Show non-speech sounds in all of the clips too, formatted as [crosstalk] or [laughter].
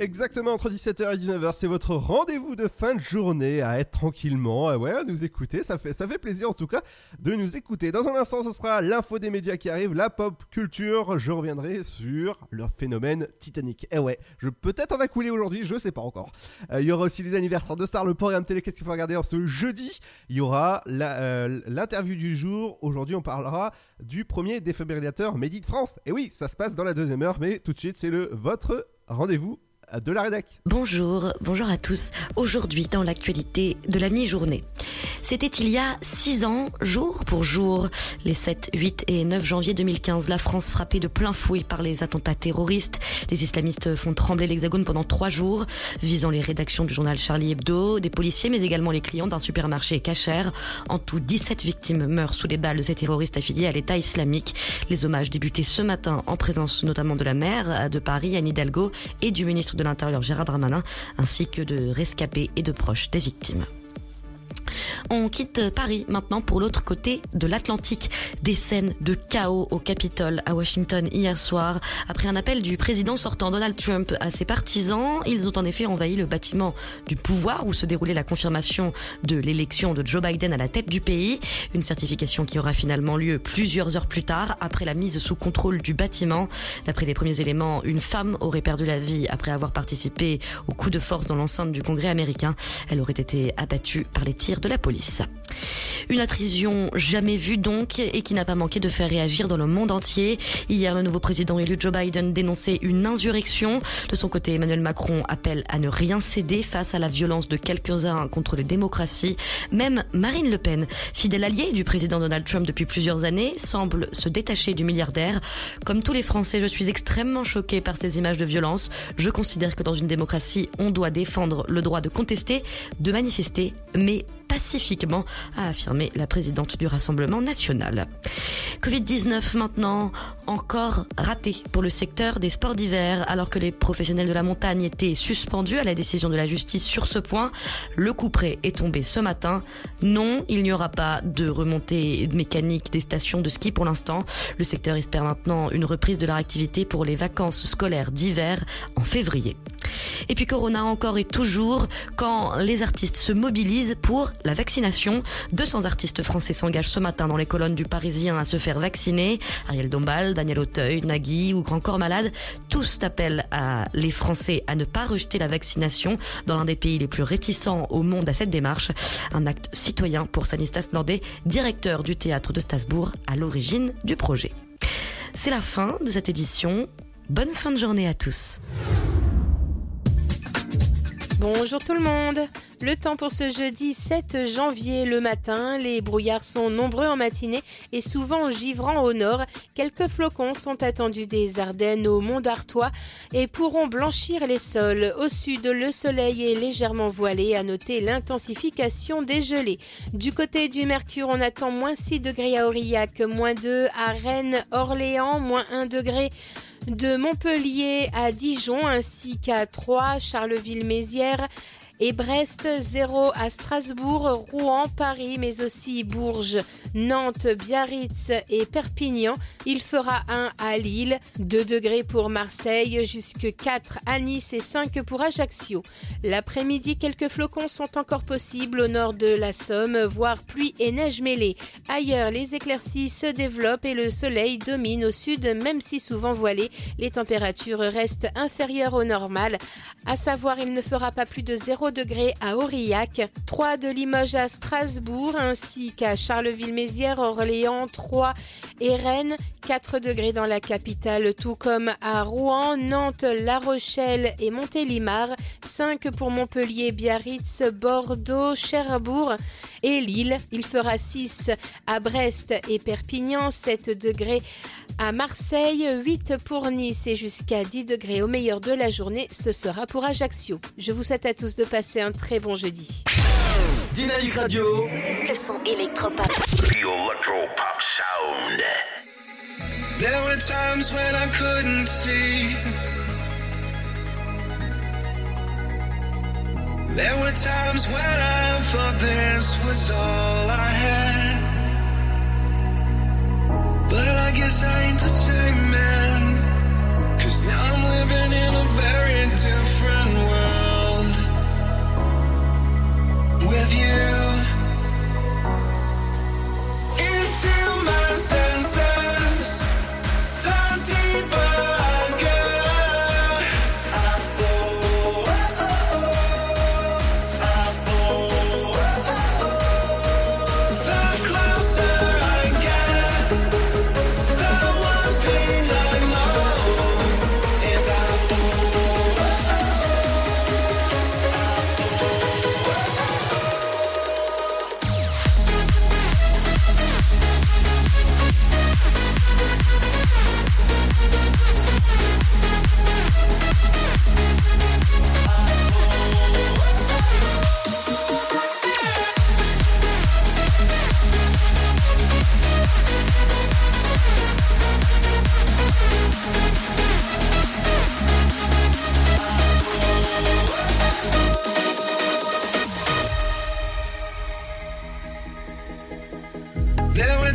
Exactement entre 17h et 19h, c'est votre rendez-vous de fin de journée à être tranquillement, ah ouais, à nous écouter, ça fait, ça fait plaisir en tout cas de nous écouter. Dans un instant, ce sera l'info des médias qui arrive, la pop culture, je reviendrai sur leur phénomène Titanic. Eh ouais, je peut-être en va couler aujourd'hui, je sais pas encore. Euh, il y aura aussi les anniversaires de stars, le programme télé, qu'est-ce qu'il faut regarder en ce jeudi? Il y aura euh, l'interview du jour, aujourd'hui on parlera du premier défibrillateur Made in France. Et oui, ça se passe dans la deuxième heure, mais tout de suite c'est le votre rendez-vous de la. Bonjour, bonjour à tous. Aujourd'hui, dans l'actualité de la mi-journée. C'était il y a six ans, jour pour jour, les 7, 8 et 9 janvier 2015, la France frappée de plein fouet par les attentats terroristes. Les islamistes font trembler l'hexagone pendant trois jours, visant les rédactions du journal Charlie Hebdo, des policiers, mais également les clients d'un supermarché cachère. En tout, 17 victimes meurent sous les balles de ces terroristes affiliés à l'État islamique. Les hommages débutés ce matin en présence notamment de la maire de Paris, Anne Hidalgo, et du ministre de l'Intérieur Gérard Darmanin, ainsi que de rescapés et de proches des victimes. On quitte Paris maintenant pour l'autre côté de l'Atlantique. Des scènes de chaos au Capitole à Washington hier soir. Après un appel du président sortant Donald Trump à ses partisans, ils ont en effet envahi le bâtiment du pouvoir où se déroulait la confirmation de l'élection de Joe Biden à la tête du pays. Une certification qui aura finalement lieu plusieurs heures plus tard après la mise sous contrôle du bâtiment. D'après les premiers éléments, une femme aurait perdu la vie après avoir participé au coup de force dans l'enceinte du Congrès américain. Elle aurait été abattue par les tirs de la police. Une attrition jamais vue donc et qui n'a pas manqué de faire réagir dans le monde entier. Hier, le nouveau président élu Joe Biden dénonçait une insurrection. De son côté, Emmanuel Macron appelle à ne rien céder face à la violence de quelques-uns contre les démocraties. Même Marine Le Pen, fidèle alliée du président Donald Trump depuis plusieurs années, semble se détacher du milliardaire. Comme tous les Français, je suis extrêmement choquée par ces images de violence. Je considère que dans une démocratie, on doit défendre le droit de contester, de manifester, mais pacifiquement, a affirmé la présidente du Rassemblement national. Covid-19 maintenant, encore raté pour le secteur des sports d'hiver, alors que les professionnels de la montagne étaient suspendus à la décision de la justice sur ce point. Le coup près est tombé ce matin. Non, il n'y aura pas de remontée mécanique des stations de ski pour l'instant. Le secteur espère maintenant une reprise de leur activité pour les vacances scolaires d'hiver en février. Et puis Corona encore et toujours quand les artistes se mobilisent pour la vaccination. 200 artistes français s'engagent ce matin dans les colonnes du Parisien à se faire vacciner. Ariel Dombal, Daniel Auteuil, Nagui ou Grand Corps Malade, tous appellent les Français à ne pas rejeter la vaccination dans l'un des pays les plus réticents au monde à cette démarche. Un acte citoyen pour Sanistas Nordet, directeur du théâtre de Strasbourg à l'origine du projet. C'est la fin de cette édition. Bonne fin de journée à tous. Bonjour tout le monde. Le temps pour ce jeudi 7 janvier le matin. Les brouillards sont nombreux en matinée et souvent givrants au nord. Quelques flocons sont attendus des Ardennes au Mont d'Artois et pourront blanchir les sols. Au sud, le soleil est légèrement voilé. À noter l'intensification des gelées. Du côté du Mercure, on attend moins 6 degrés à Aurillac, moins 2 à Rennes, Orléans, moins 1 degré de Montpellier à Dijon ainsi qu'à Troyes, Charleville-Mézières, et Brest 0 à Strasbourg, Rouen, Paris, mais aussi Bourges, Nantes, Biarritz et Perpignan. Il fera 1 à Lille, 2 degrés pour Marseille, jusque 4 à Nice et 5 pour Ajaccio. L'après-midi, quelques flocons sont encore possibles au nord de la Somme, voire pluie et neige mêlée. Ailleurs, les éclaircies se développent et le soleil domine au sud, même si souvent voilé. Les températures restent inférieures au normal. À savoir, il ne fera pas plus de 0 degrés à Aurillac, 3 de Limoges à Strasbourg, ainsi qu'à Charleville-Mézières, Orléans, 3 et Rennes, 4 degrés dans la capitale, tout comme à Rouen, Nantes, La Rochelle et Montélimar, 5 pour Montpellier, Biarritz, Bordeaux, Cherbourg et Lille. Il fera 6 à Brest et Perpignan, 7 degrés à Marseille, 8 pour Nice et jusqu'à 10 degrés au meilleur de la journée, ce sera pour Ajaccio. Je vous souhaite à tous de passer passez un très bon jeudi. Dynamique Radio. Le son électropop. The electropop sound. There were times when I couldn't see. There were times when I thought this was all I had. But I guess I ain't the same man. Cause now I'm living in a very different world. into my senses.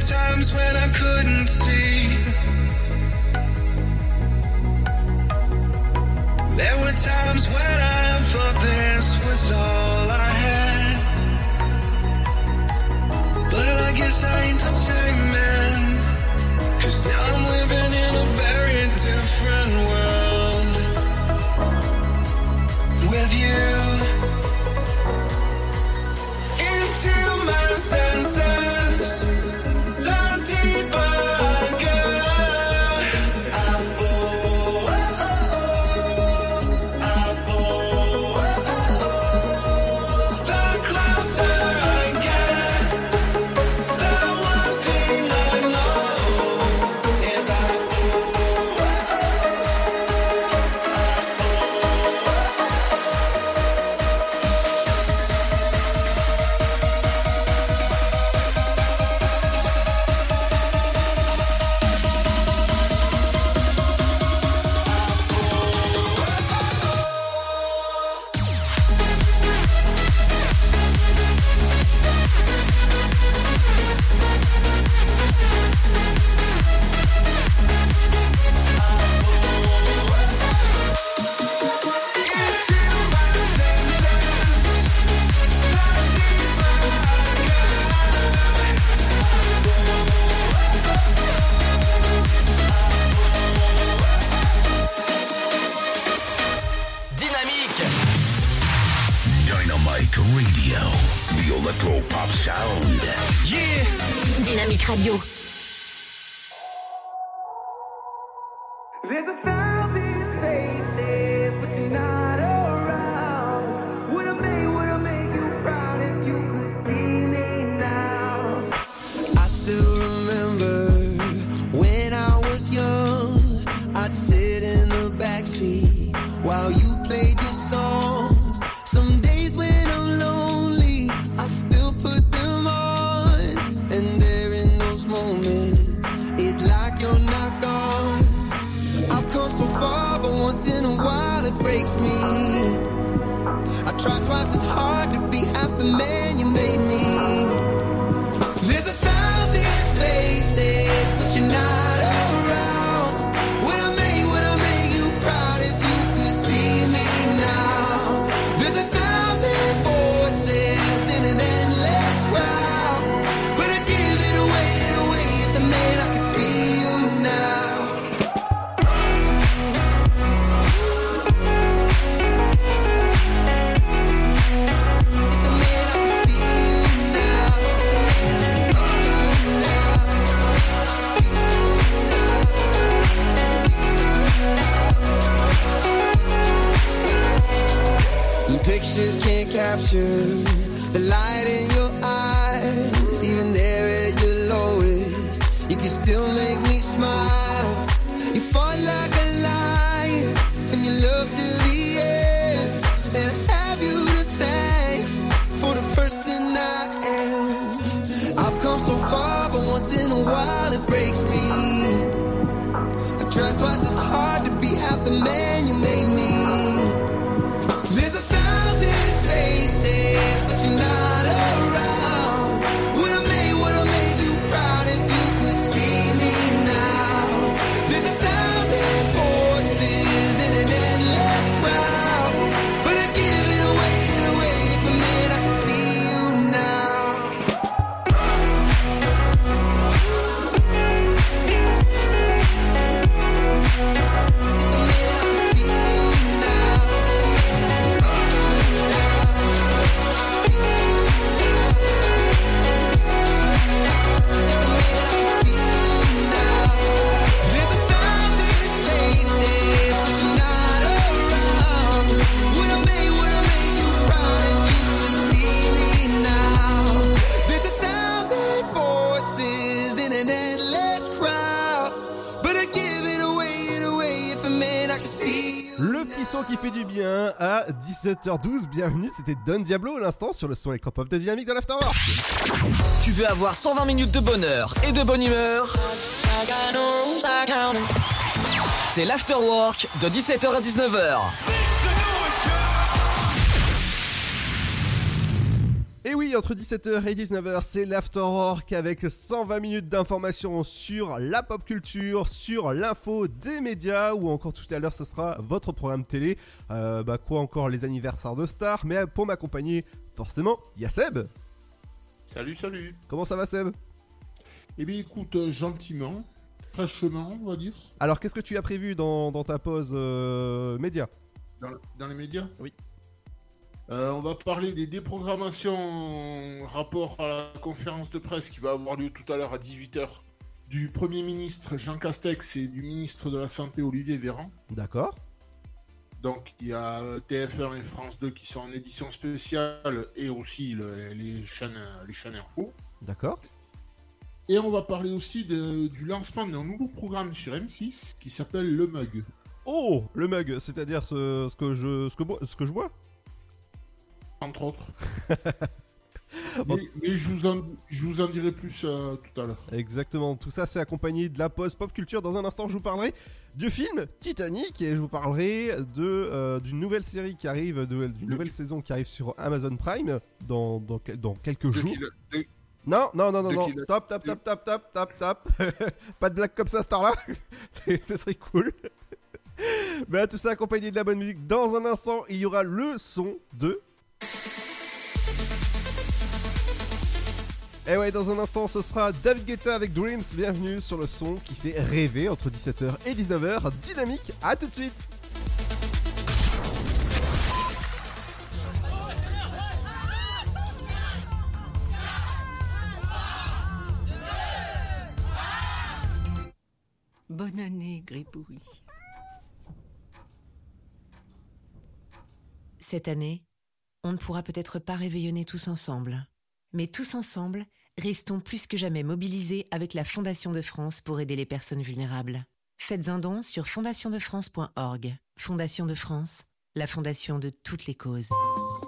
times when I couldn't see. There were times when I thought this was all I had. But I guess I ain't the same man. Cause now I'm living in a very different world. With you. Into my senses people 17h12. Bienvenue, c'était Don Diablo à l'instant sur le son électropop de Dynamique de l'Afterwork. Tu veux avoir 120 minutes de bonheur et de bonne humeur? C'est l'Afterwork de 17h à 19h. Oui, entre 17h et 19h, c'est l'Afterwork avec 120 minutes d'informations sur la pop culture, sur l'info des médias, ou encore tout à l'heure, ce sera votre programme télé. Euh, bah, quoi encore, les anniversaires de stars, mais pour m'accompagner, forcément, il y a Seb. Salut, salut. Comment ça va, Seb? Eh bien, écoute, euh, gentiment, fraîchement, on va dire, Alors, qu'est-ce que tu as prévu dans, dans ta pause euh, média? Dans, dans les médias? Oui. Euh, on va parler des déprogrammations en rapport à la conférence de presse qui va avoir lieu tout à l'heure à 18h du Premier ministre Jean Castex et du ministre de la Santé Olivier Véran. D'accord. Donc il y a TF1 et France 2 qui sont en édition spéciale et aussi le- les chaînes, les chaînes info. D'accord. Et on va parler aussi de- du lancement d'un nouveau programme sur M6 qui s'appelle Le Mug. Oh, le mug, c'est-à-dire ce, ce que je ce que, ce que je bois entre autres. [laughs] Mais, mais je, vous en, je vous en dirai plus euh, tout à l'heure. Exactement, tout ça c'est accompagné de la pause pop culture. Dans un instant, je vous parlerai du film Titanic et je vous parlerai de euh, d'une nouvelle série qui arrive, d'une nouvelle saison qui arrive sur Amazon Prime dans, dans, quel- dans quelques jours. Non, non, non, non, non. Stop, stop, stop, stop, stop, stop, stop. [laughs] Pas de blague comme ça, star là. [laughs] Ce serait cool. Mais tout ça accompagné de la bonne musique. Dans un instant, il y aura le son de. Et ouais, dans un instant, ce sera David Guetta avec Dreams. Bienvenue sur le son qui fait rêver entre 17h et 19h. Dynamique, à tout de suite. Bonne année, Gribouille. Cette année, on ne pourra peut-être pas réveillonner tous ensemble. Mais tous ensemble, restons plus que jamais mobilisés avec la Fondation de France pour aider les personnes vulnérables. Faites un don sur fondationdefrance.org. Fondation de France, la fondation de toutes les causes.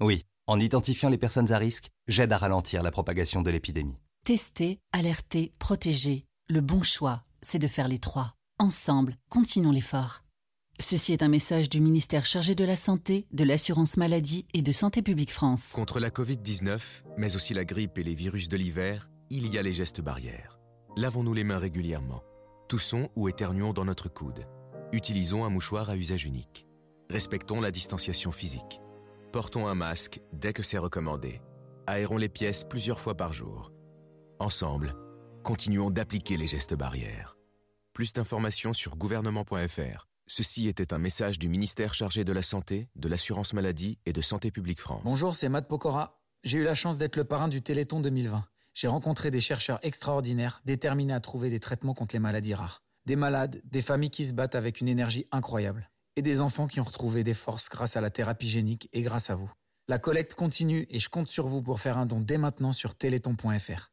Oui, en identifiant les personnes à risque, j'aide à ralentir la propagation de l'épidémie. Tester, alerter, protéger. Le bon choix, c'est de faire les trois. Ensemble, continuons l'effort. Ceci est un message du ministère chargé de la Santé, de l'Assurance Maladie et de Santé Publique France. Contre la Covid-19, mais aussi la grippe et les virus de l'hiver, il y a les gestes barrières. Lavons-nous les mains régulièrement. Toussons ou éternuons dans notre coude. Utilisons un mouchoir à usage unique. Respectons la distanciation physique. Portons un masque dès que c'est recommandé. Aérons les pièces plusieurs fois par jour. Ensemble, continuons d'appliquer les gestes barrières. Plus d'informations sur gouvernement.fr. Ceci était un message du ministère chargé de la Santé, de l'Assurance Maladie et de Santé Publique France. Bonjour, c'est Matt Pokora. J'ai eu la chance d'être le parrain du Téléthon 2020. J'ai rencontré des chercheurs extraordinaires, déterminés à trouver des traitements contre les maladies rares. Des malades, des familles qui se battent avec une énergie incroyable. Et des enfants qui ont retrouvé des forces grâce à la thérapie génique et grâce à vous. La collecte continue et je compte sur vous pour faire un don dès maintenant sur téléthon.fr.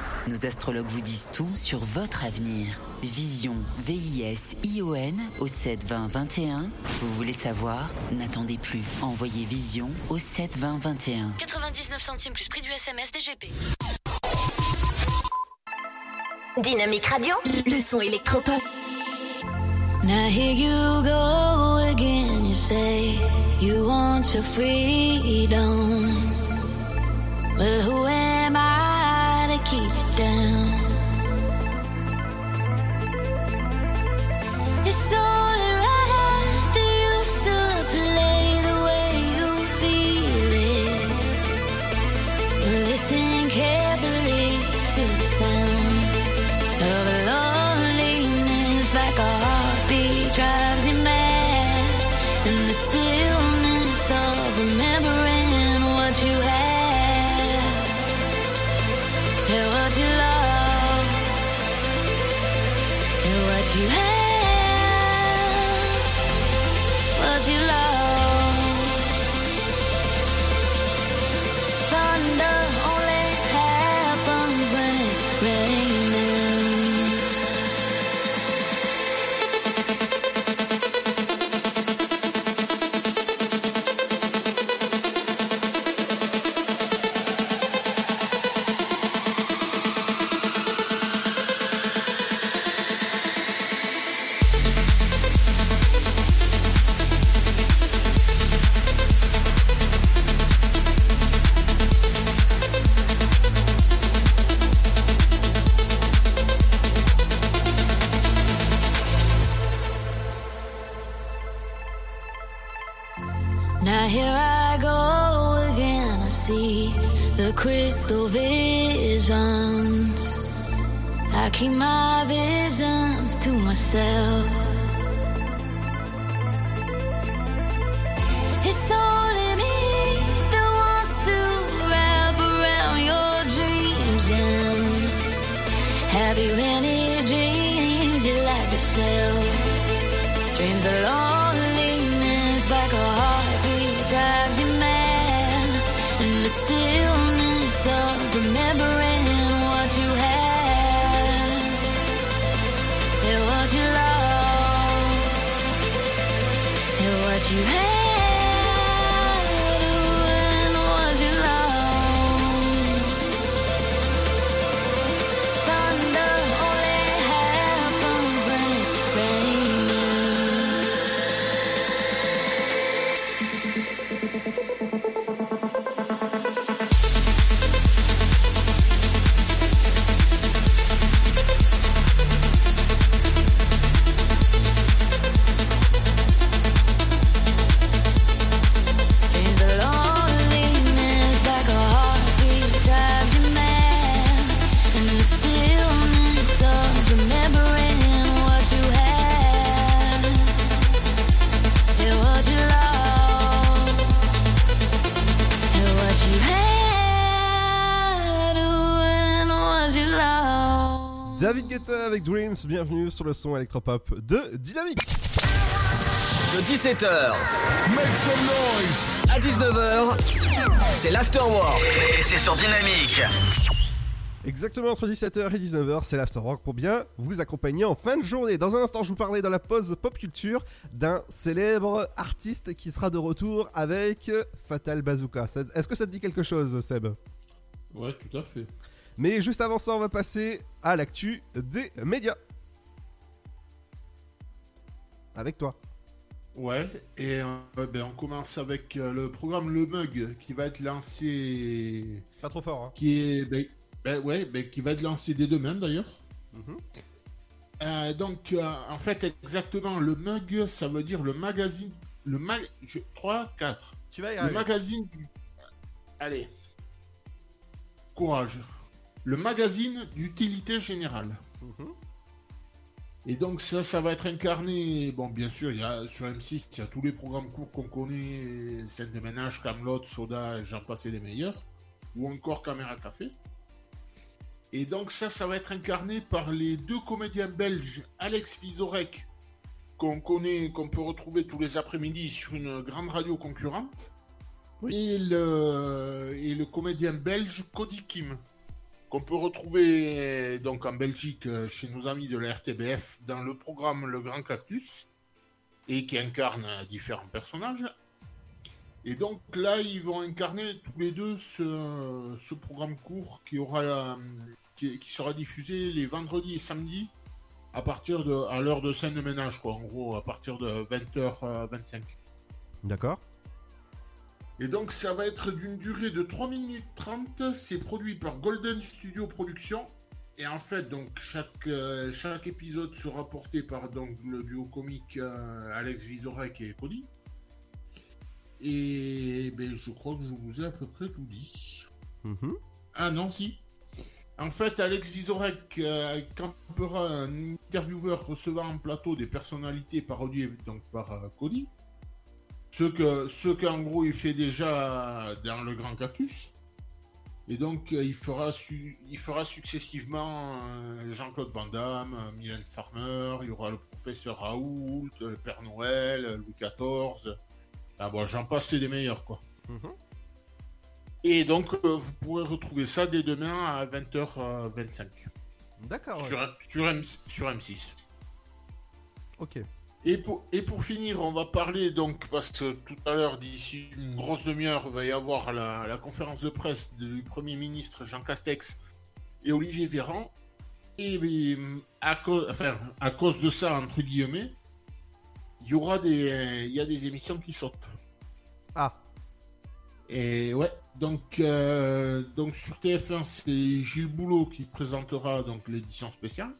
Nos astrologues vous disent tout sur votre avenir. Vision, V-I-S-I-O-N au 7 20 21. Vous voulez savoir? N'attendez plus. Envoyez Vision au 7 20 21. 99 centimes plus prix du SMS DGP. Dynamique Radio, le son électropop. Now here you go again. You say you want your freedom. Well, who am I keep it down? It's only avec Dreams, bienvenue sur le son électropop de Dynamique. De 17h Make some noise à 19h, c'est l'afterwork et c'est sur Dynamique. Exactement entre 17h et 19h, c'est l'afterwork pour bien vous accompagner en fin de journée. Dans un instant, je vous parlais dans la pause pop culture d'un célèbre artiste qui sera de retour avec Fatal Bazooka. Est-ce que ça te dit quelque chose, Seb? Ouais, tout à fait. Mais juste avant ça, on va passer à l'actu des médias. Avec toi. Ouais, et euh, ben, on commence avec euh, le programme Le Mug qui va être lancé. Pas trop fort, hein Qui est. Ben, ben, ouais, ben, qui va être lancé dès demain d'ailleurs. Mhm. Euh, donc, en fait, exactement, le Mug, ça veut dire le magazine. Le mag. 3, 4. Tu vas y Le arriver. magazine. du- Allez. Courage. Le magazine d'utilité générale. Mhm. Et donc ça, ça va être incarné, bon bien sûr, il y a, sur M6, il y a tous les programmes courts qu'on connaît, scène de ménage, Camelot, Soda, et j'en passais des meilleurs, ou encore Caméra Café. Et donc ça, ça va être incarné par les deux comédiens belges, Alex Vizorek, qu'on connaît, qu'on peut retrouver tous les après-midi sur une grande radio concurrente, et, le, et le comédien belge Cody Kim. Qu'on peut retrouver donc en Belgique euh, chez nos amis de la RTBF dans le programme Le Grand Cactus et qui incarne euh, différents personnages. Et donc là, ils vont incarner tous les deux ce, programme court qui sera diffusé les vendredis et samedis à partir de à l'heure de scène de ménage quoi. En gros, à partir de 20h25. D'accord. Et donc ça va être d'une durée de 3 minutes 30. C'est produit par Golden Studio Productions. Et en fait, donc chaque, euh, chaque épisode sera porté par donc, le duo comique euh, Alex Vizorek et Cody. Et ben, je crois que je vous ai à peu près tout dit. Mhm. Ah non, si. En fait, Alex Vizorek euh, campera un intervieweur recevant en plateau des personnalités parodiées donc, par euh, Cody. Ce que, ce qu'en gros il fait déjà dans le Grand Cactus. Et donc euh, il fera, su- il fera successivement euh, Jean-Claude Van Damme, euh, Mylène Farmer, il y aura le professeur Raoult, le Père Noël, Louis XIV. Ah bon, j'en passe, c'est des meilleurs quoi. Et donc euh, vous pourrez retrouver ça dès demain à 20h25. D'accord. ouais. Sur, sur, M- sur M6. Ok. Et pour, et pour finir, on va parler donc, parce que tout à l'heure, d'ici une grosse demi-heure, il va y avoir la, la conférence de presse du Premier ministre Jean Castex et Olivier Véran. Et euh, à, cause, enfin, à cause de ça, entre guillemets, il y aura des, euh, y a des émissions qui sautent. Ah. Et ouais, donc, euh, donc sur TF1, c'est Gilles Boulot qui présentera donc l'édition spéciale.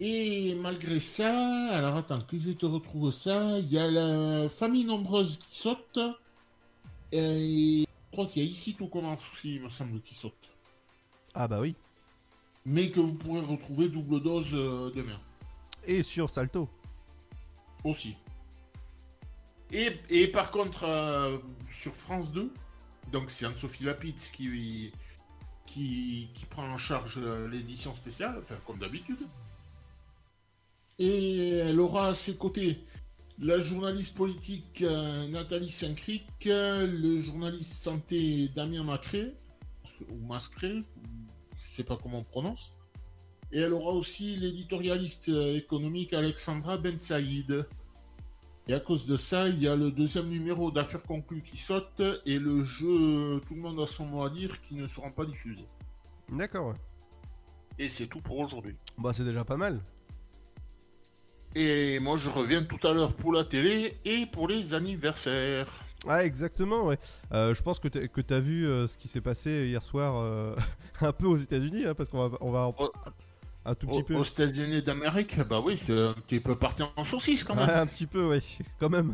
Et malgré ça, alors attends que je te retrouve ça, il y a la famille nombreuse qui saute. Et je crois qu'il y a ici tout commence aussi, il me semble, qui saute. Ah bah oui. Mais que vous pourrez retrouver double dose euh, demain. Et sur Salto. Aussi. Et, et par contre, euh, sur France 2, donc c'est Anne-Sophie Lapide qui, qui, qui prend en charge euh, l'édition spéciale, enfin comme d'habitude. Et elle aura à ses côtés la journaliste politique euh, Nathalie Saint-Cric, le journaliste santé Damien Macré, ou Mascré, je sais pas comment on prononce. Et elle aura aussi l'éditorialiste euh, économique Alexandra Ben Saïd. Et à cause de ça, il y a le deuxième numéro d'affaires conclues qui saute et le jeu Tout le monde a son mot à dire qui ne seront pas diffusés. D'accord. Et c'est tout pour aujourd'hui. Bah c'est déjà pas mal. Et moi je reviens tout à l'heure pour la télé et pour les anniversaires. Ah exactement, ouais. Euh, je pense que t'as, que t'as vu euh, ce qui s'est passé hier soir euh, [laughs] un peu aux États-Unis, hein, parce qu'on va, on va en- un tout petit Aux, peu. aux États-Unis d'Amérique, bah oui, c'est un petit peu parti en saucisse quand même. Un petit peu, ouais, [laughs] quand même.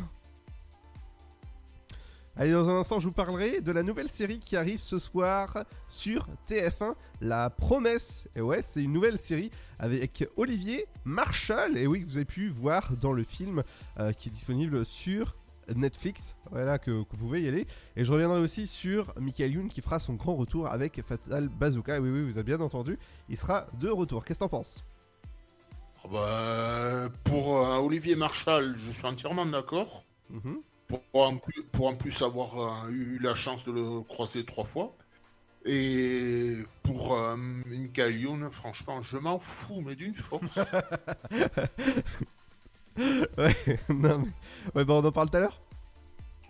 Allez, dans un instant, je vous parlerai de la nouvelle série qui arrive ce soir sur TF1, La Promesse. Et ouais, c'est une nouvelle série avec Olivier Marshall, et oui, que vous avez pu voir dans le film euh, qui est disponible sur Netflix. Voilà, que, que vous pouvez y aller. Et je reviendrai aussi sur Michael Youn qui fera son grand retour avec Fatal Bazooka. Et oui, oui, vous avez bien entendu, il sera de retour. Qu'est-ce que t'en penses? Ah bah, pour euh, Olivier Marshall, je suis entièrement d'accord. Mhm. Pour en plus, pour en plus avoir euh, eu la chance de le croiser trois fois. Et pour euh, Michael Youn, franchement, je m'en fous, mais d'une force. [laughs] ouais, [laughs] non mais... Ouais, bah on en parle tout à l'heure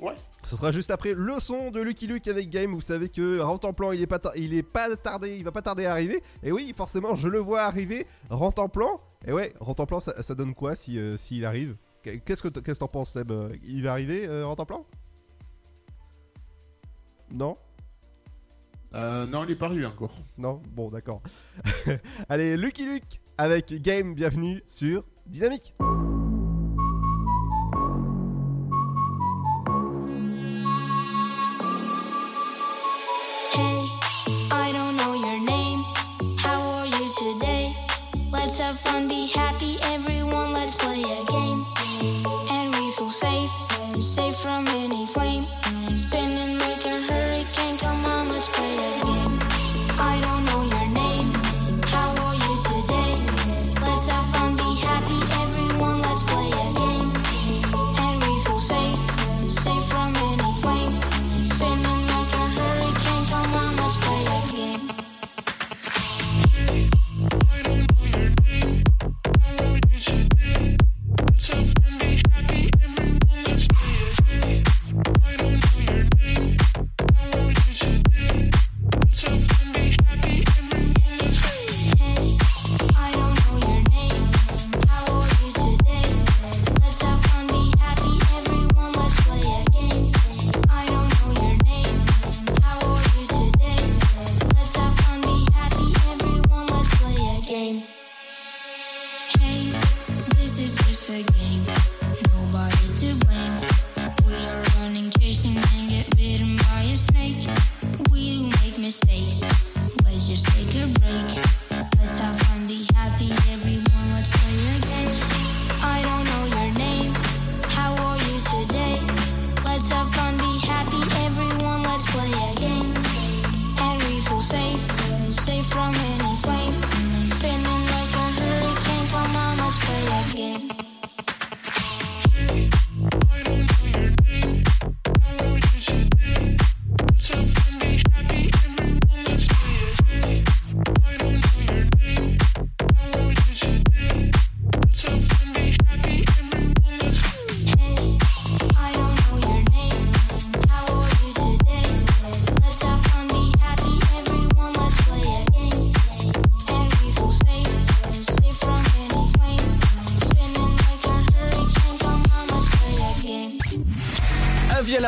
Ouais. Ce sera juste après le son de Lucky Luke avec Game. Vous savez que Rentre en plan, il est pas, il est pas tardé, il va pas tarder à arriver. Et oui, forcément, je le vois arriver. Rentre en plan. Et ouais, Rentre en plan, ça, ça donne quoi si euh, s'il arrive? Qu'est-ce que qu'est-ce que t'en penses, Seb? Il va arriver, euh, en plan Non? Euh, non, il est pas arrivé encore. Non? Bon, d'accord. [laughs] Allez, Lucky Luke avec Game, bienvenue sur Dynamique. Hey, I don't know your name. How are you today? Let's have fun, be happy,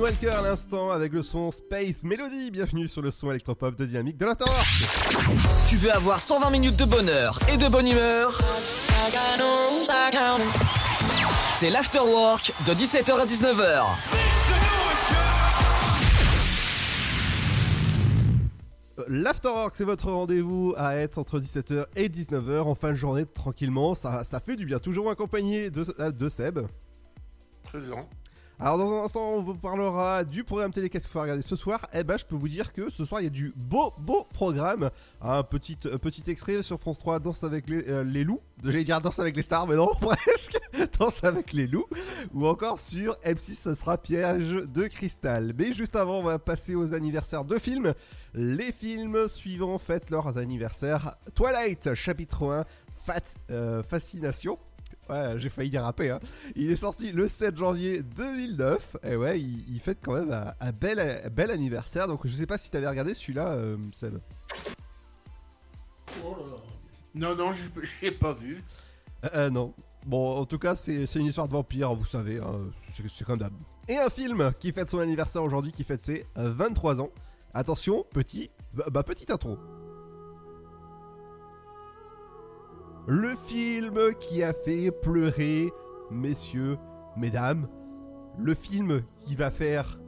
Alan Walker à l'instant avec le son Space Melody. Bienvenue sur le son électropop de Dynamique de l'Afterwork. Tu veux avoir 120 minutes de bonheur et de bonne humeur? C'est l'Afterwork de 17h à 19h. L'Afterwork, c'est votre rendez-vous à être entre 17h et 19h en fin de journée tranquillement. Ça, ça fait du bien. Toujours accompagné de, euh, de Seb. Présent. Alors dans un instant, on vous parlera du programme télé qu'est-ce qu'il faut regarder ce soir? Eh ben, je peux vous dire que ce soir, il y a du beau, beau programme. Un petit, extrait sur France 3, Danse avec les, euh, les loups. J'allais dire Danse avec les stars, mais non, [laughs] presque. Danse avec les loups. Ou encore sur M6, ce sera Piège de cristal. Mais juste avant, on va passer aux anniversaires de films. Les films suivants fêtent leurs anniversaires. Twilight, chapitre 1, Fat, euh, Fascination. Ouais, j'ai failli déraper. Hein. Il est sorti le 7 janvier 2009. Et ouais, il, il fête quand même un, un bel, un bel anniversaire. Donc je sais pas si t'avais regardé celui-là, euh, Seb. Oh là là. Non, non, je l'ai pas vu. Euh, euh, non. Bon, en tout cas, c'est une histoire de vampire, vous savez. hein, c'est comme d'hab. Et un film qui fête son anniversaire aujourd'hui, qui fête ses euh, 23 ans. Attention, petit, bah, bah, petite intro. Le film qui a fait pleurer, messieurs, mesdames. Le film qui va faire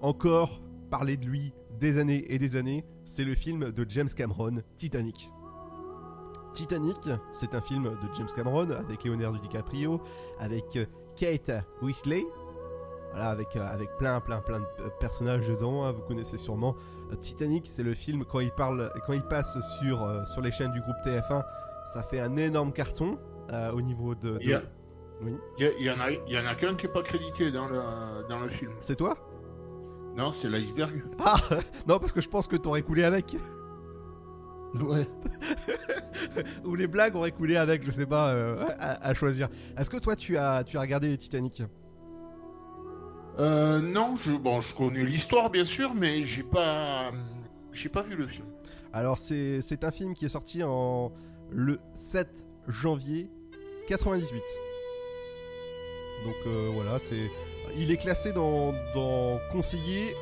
encore parler de lui des années et des années. C'est le film de James Cameron, Titanic. Titanic, c'est un film de James Cameron avec Leonardo DiCaprio, avec euh, Kate Winslet, voilà, avec, euh, avec plein, plein, plein de euh, personnages dedans. hein, vous connaissez sûrement. Titanic, c'est le film quand il passe sur sur les chaînes du groupe TF1, ça fait un énorme carton euh, au niveau de. de- Il y a- Oui. Il y, a- y en a, il y en a qu'un qui est pas crédité dans le, dans le film. C'est toi? Non, c'est l'iceberg. Ah [laughs] Non, parce que je pense que t'aurais coulé avec. Ouais. [laughs] Ou les blagues auraient coulé avec, je sais pas, euh, à, à choisir. Est-ce que toi tu as, tu as regardé Titanic? Euh, non, je, bon, je connais l'histoire bien sûr, mais j'ai pas, j'ai pas vu le film. Alors c'est c'est un film qui est sorti en le 7 janvier 98. Donc euh, voilà, c'est il est classé dans, dans conseillé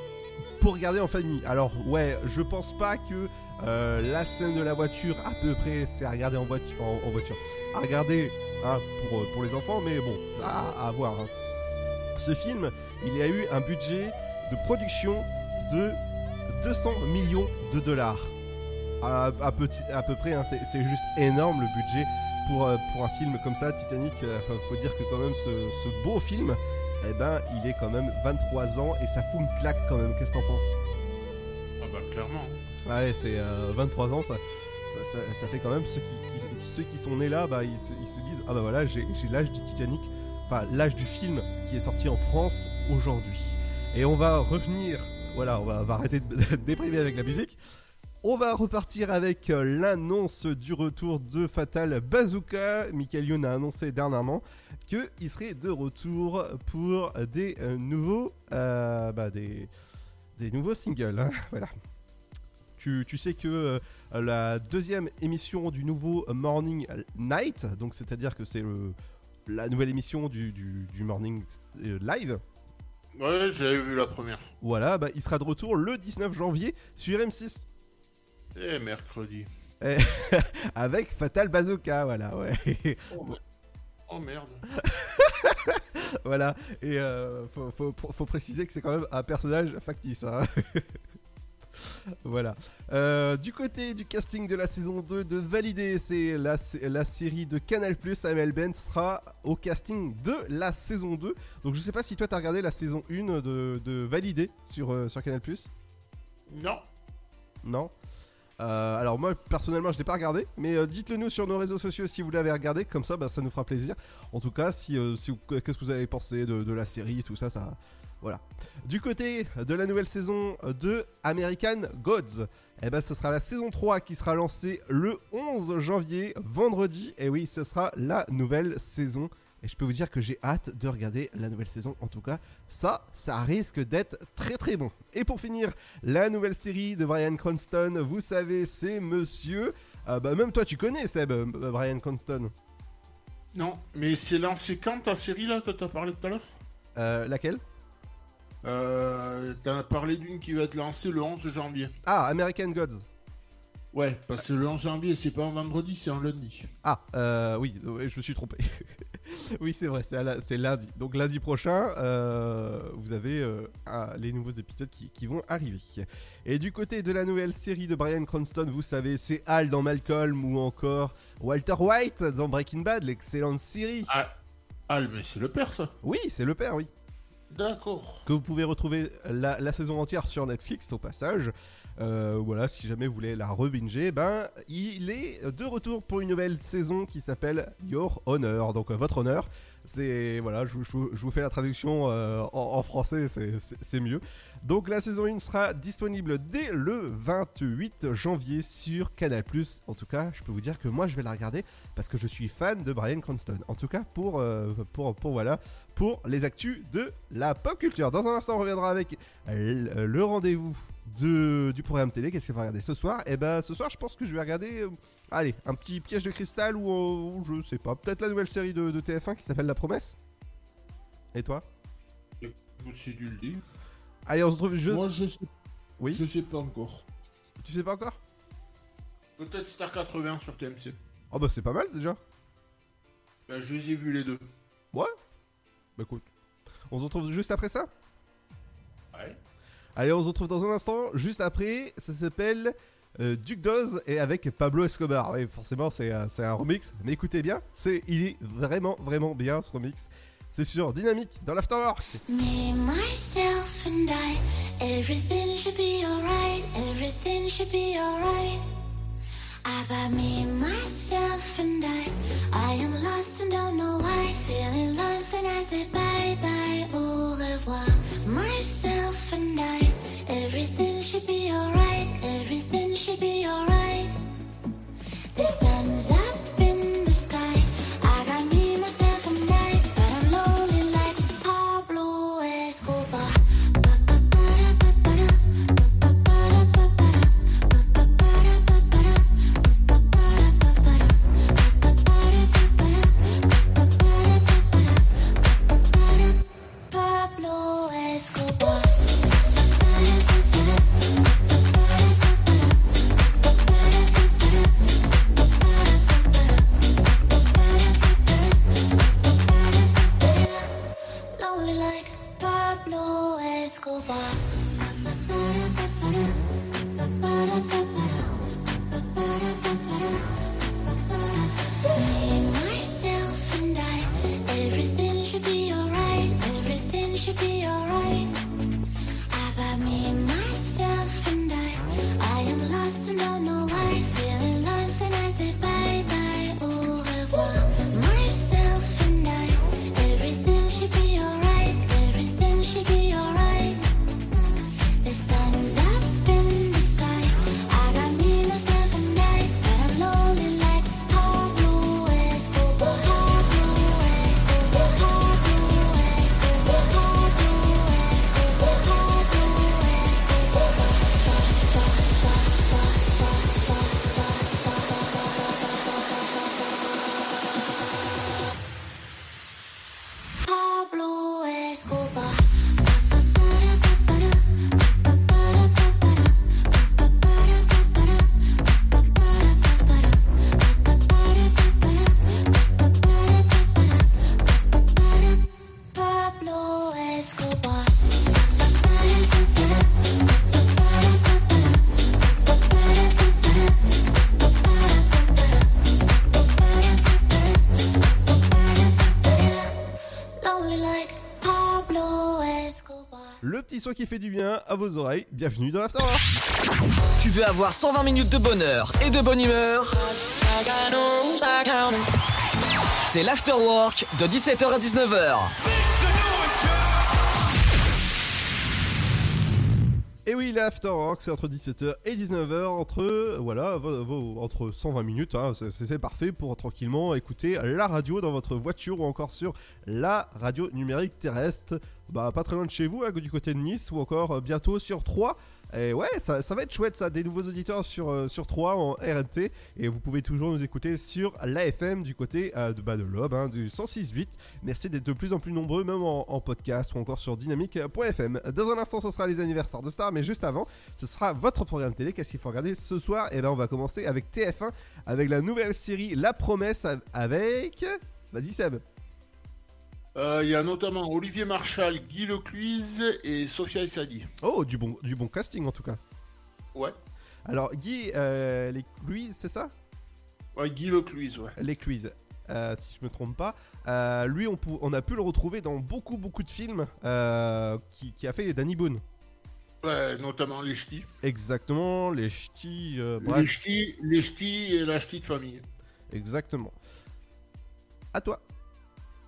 pour regarder en famille. Alors ouais, je pense pas que euh, la scène de la voiture à peu près c'est à regarder en voiture, en, voiture, à regarder hein, pour, euh, pour les enfants, mais bon, à, voir. hein. Ce film, il a eu un budget de production de 200 millions de dollars. À, à peu, à peu près, hein, c'est juste énorme le budget pour, euh, pour un film comme ça, Titanic. euh, enfin, faut dire que quand même ce, ce beau film, eh ben, il est quand même 23 ans et ça fout une claque quand même. Qu'est-ce que t'en penses? Ah bah clairement. Ouais, c'est euh, 23 ans, ça, ça, ça- ça fait quand même ceux qui, qui- ceux qui sont nés là, bah, ils, se, ils se disent Ah bah voilà, j'ai j'ai l'âge du Titanic, enfin l'âge du film qui est sorti en France aujourd'hui. Et on va revenir, voilà, on va, on va arrêter de, de [laughs] déprimer avec la musique. On va repartir avec euh, l'annonce du retour de Fatal Bazooka. Michael Youn a annoncé dernièrement qu'il serait de retour pour des euh, nouveaux, euh, bah, des, des nouveaux singles. hein, [laughs] voilà. Tu, tu sais que euh, la deuxième émission du nouveau Morning Night, donc c'est-à-dire que c'est la nouvelle émission du, du- du Morning Live, Ouais, j'avais vu la première. voilà, bah, il sera de retour le 19 janvier sur M6. Et mercredi. [laughs] Avec Fatal Bazooka, voilà, ouais. Oh merde. [laughs] voilà, et euh, faut, faut- faut préciser que c'est quand même un personnage factice. hein. [laughs] voilà. Euh, du côté du casting de la saison 2 de Validé, c'est la, la série de Canal Plus. Amel Ben sera au casting de la saison 2. Donc je sais pas si toi t'as regardé la saison 1 de, de Validé sur, euh, sur Canal Plus. Non. Non? Euh, alors moi personnellement je l'ai pas regardé, mais euh, dites-le nous sur nos réseaux sociaux si vous l'avez regardé, comme ça bah, ça nous fera plaisir. En tout cas, si, euh, qu'est-ce que vous avez pensé de, de la série, tout ça, ça, voilà. Du côté de la nouvelle saison de American Gods, eh ben ce sera la saison 3 qui sera lancée le 11 janvier, vendredi. Et oui, ce sera la nouvelle saison. Et je peux vous dire que j'ai hâte de regarder la nouvelle saison. En tout cas, ça, ça risque d'être très très bon. Et pour finir, la nouvelle série de Brian Cranston, vous savez, c'est Monsieur. euh, bah, même toi, tu connais Seb, euh, Brian Cranston. Non, mais c'est lancé quand ta série là que t'as parlé tout à l'heure? Euh, laquelle? Euh, T'as parlé d'une qui va être lancée le 11 janvier. Ah, American Gods. Ouais, parce que le 11 janvier, c'est pas un vendredi, c'est un lundi. Ah, euh, oui, oui, je me suis trompé. [laughs] [laughs] oui, c'est vrai, c'est lundi. Donc lundi prochain, euh, vous avez euh, ah, les nouveaux épisodes qui, qui vont arriver. Et du côté de la nouvelle série de Brian Cranston, vous savez, c'est Hal dans Malcolm ou encore Walter White dans Breaking Bad, l'excellente série. Ah, Hal, mais c'est le père ça Oui, c'est le père, oui. D'accord. Que vous pouvez retrouver la, la saison entière sur Netflix au passage. Euh, voilà, si jamais vous voulez la rebinger, ben il est de retour pour une nouvelle saison qui s'appelle Your Honor. Donc euh, votre honneur, c'est voilà, je, vous- fais la traduction euh, en, français, c'est- mieux. Donc la saison 1 sera disponible dès le 28 janvier sur Canal+. En tout cas, je peux vous dire que moi je vais la regarder parce que je suis fan de Brian Cranston. En tout cas, pour pour pour voilà, pour les actus de la pop culture. Dans un instant, on reviendra avec le rendez-vous de, du programme télé. Qu'est-ce qu'on va regarder ce soir? Et ben ce soir, je pense que je vais regarder, euh, allez, un petit piège de cristal ou, euh, ou je sais pas, peut-être la nouvelle série de, de TF1 qui s'appelle La Promesse. Et toi? Si tu le dis. Allez, on se retrouve juste. Moi, je sais. Oui. Je sais pas encore. Tu sais pas encore? Peut-être Star 80 sur TMC. Oh bah c'est pas mal déjà. Bah, je les ai vus les deux. Ouais. Bah écoute, on se retrouve juste après ça? Ouais. Allez, on se retrouve dans un instant. Juste après, ça s'appelle euh, Duke Dose et avec Pablo Escobar. Oui, forcément, c'est euh, c'est un remix. Mais écoutez bien, c'est il est vraiment, vraiment bien ce remix. C'est sur Dynamique dans l'Afterwork. Me, myself, and I. Everything should be alright. Everything should be alright. I got me, myself, and I. I am lost and don't know why. Feeling lost, Qui fait du bien à vos oreilles. Bienvenue dans l'Afterwork. Tu veux avoir 120 minutes de bonheur et de bonne humeur? C'est l'Afterwork de 17h à 19h. Et oui, l'Afterwork, c'est entre 17h et 19h, entre, voilà, vos- entre 120 minutes, hein, c'est parfait pour tranquillement écouter la radio dans votre voiture ou encore sur la radio numérique terrestre, bah pas très loin de chez vous, hein, du côté de Nice ou encore euh, bientôt sur 3. Et ouais, ça, va être chouette ça, des nouveaux auditeurs sur, euh, sur 3 en RNT. Et vous pouvez toujours nous écouter sur l'AFM du côté euh, de, bah, de l'Aube, hein, du 106.8. Merci d'être de plus en plus nombreux, même en, en podcast ou encore sur dynamique.fm. Dans un instant, ce sera les anniversaires de Star, mais juste avant, ce sera votre programme télé. Qu'est-ce qu'il faut regarder ce soir? Et ben, on va commencer avec TF1, avec la nouvelle série La Promesse avec. Vas-y, Seb. Euh, Il y a notamment Olivier Marchal, Guy Lecluise et Sophia Essadi. Oh, du bon, du bon casting en tout cas. Ouais. Alors, Guy, euh, les Louise, c'est ça? Ouais, Guy Lecluise, ouais. Les Quiz, euh, si je me trompe pas. Euh, lui, on, a pu le retrouver dans beaucoup, beaucoup de films euh, qui, qui a fait Danny Boone. Ouais, notamment les ch'tis. Exactement, les ch'tis. Les ch'tis, les ch'tis et la ch'ti de famille. exactement. À toi.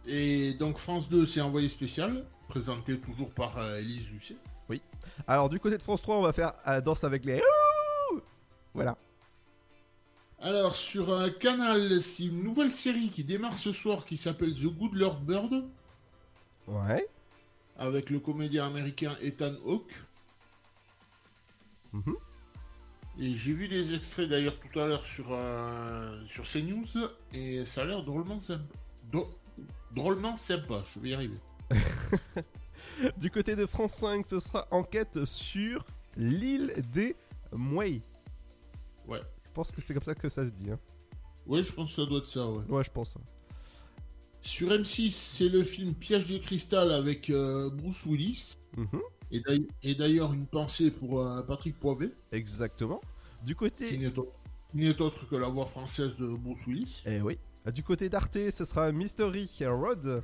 Et donc France 2, c'est envoyé spécial, présenté toujours par euh, Élise Lucet. Oui. Alors, du côté de France 3, on va faire euh, Danse avec les. Voilà. Alors, sur un canal, c'est une nouvelle série qui démarre ce soir qui s'appelle The Good Lord Bird, Ouais. avec le comédien américain Ethan Hawke. Mhm. Et j'ai vu des extraits d'ailleurs tout à l'heure sur, euh, sur CNews, et ça a l'air drôlement sympa. Dro- drôlement sympa, je vais y arriver. [laughs] Du côté de France 5, ce sera enquête sur l'île des Mouais. Ouais. Je pense que c'est comme ça que ça se dit. Hein. Ouais, je pense que ça doit être ça, ouais. Ouais, je pense. Sur M6, c'est le film Piège de cristal avec euh, Bruce Willis. Mhm. Et d'ailleurs- Et d'ailleurs, une pensée pour euh, Patrick Poivet, Exactement. Du côté. qui n'est autre, qui n'est autre que la voix française de Bruce Willis. Eh oui. Du côté d'Arte, ce sera Mystery Road.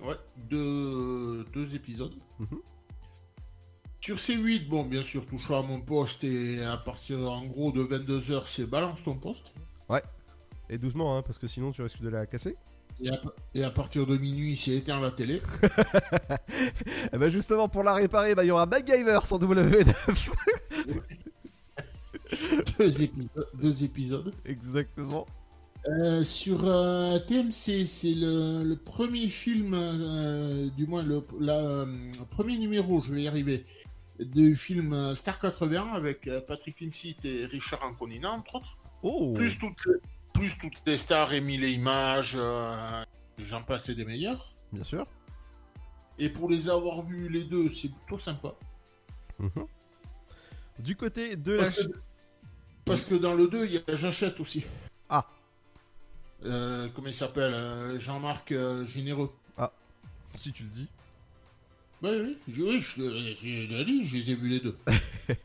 Ouais, deux, deux épisodes. Mhm. Sur C8, bon, bien sûr, touche à mon poste et à partir en gros de 22h, c'est balance ton poste. Ouais. Et doucement, hein, parce que sinon tu risques de la casser. Et à, et à partir de minuit, c'est éteint la télé. [laughs] Eh ben justement, pour la réparer, bah, il y aura MacGyver sur W9. [laughs] deux, épisodes, deux épisodes. Exactement. Euh, sur euh, TMC, c'est le, le premier film, euh, du moins le la, premier numéro, je vais y arriver, du film Star 80 avec Patrick Timsit et Richard Anconina, entre autres. Oh Plus toutes les, plus toutes les stars, Émile et Images, j'en passe et des meilleurs. Bien sûr. Et pour les avoir vus les deux, c'est plutôt sympa. Mhm. Du côté de la. Parce que, parce que dans le 2, il y a J'achète aussi. Euh, comment il s'appelle euh, Jean-Marc euh, Généreux. Ah, si tu le dis. Oui, oui, je, oui, je, je l'ai dit, je les ai vus les deux. [laughs]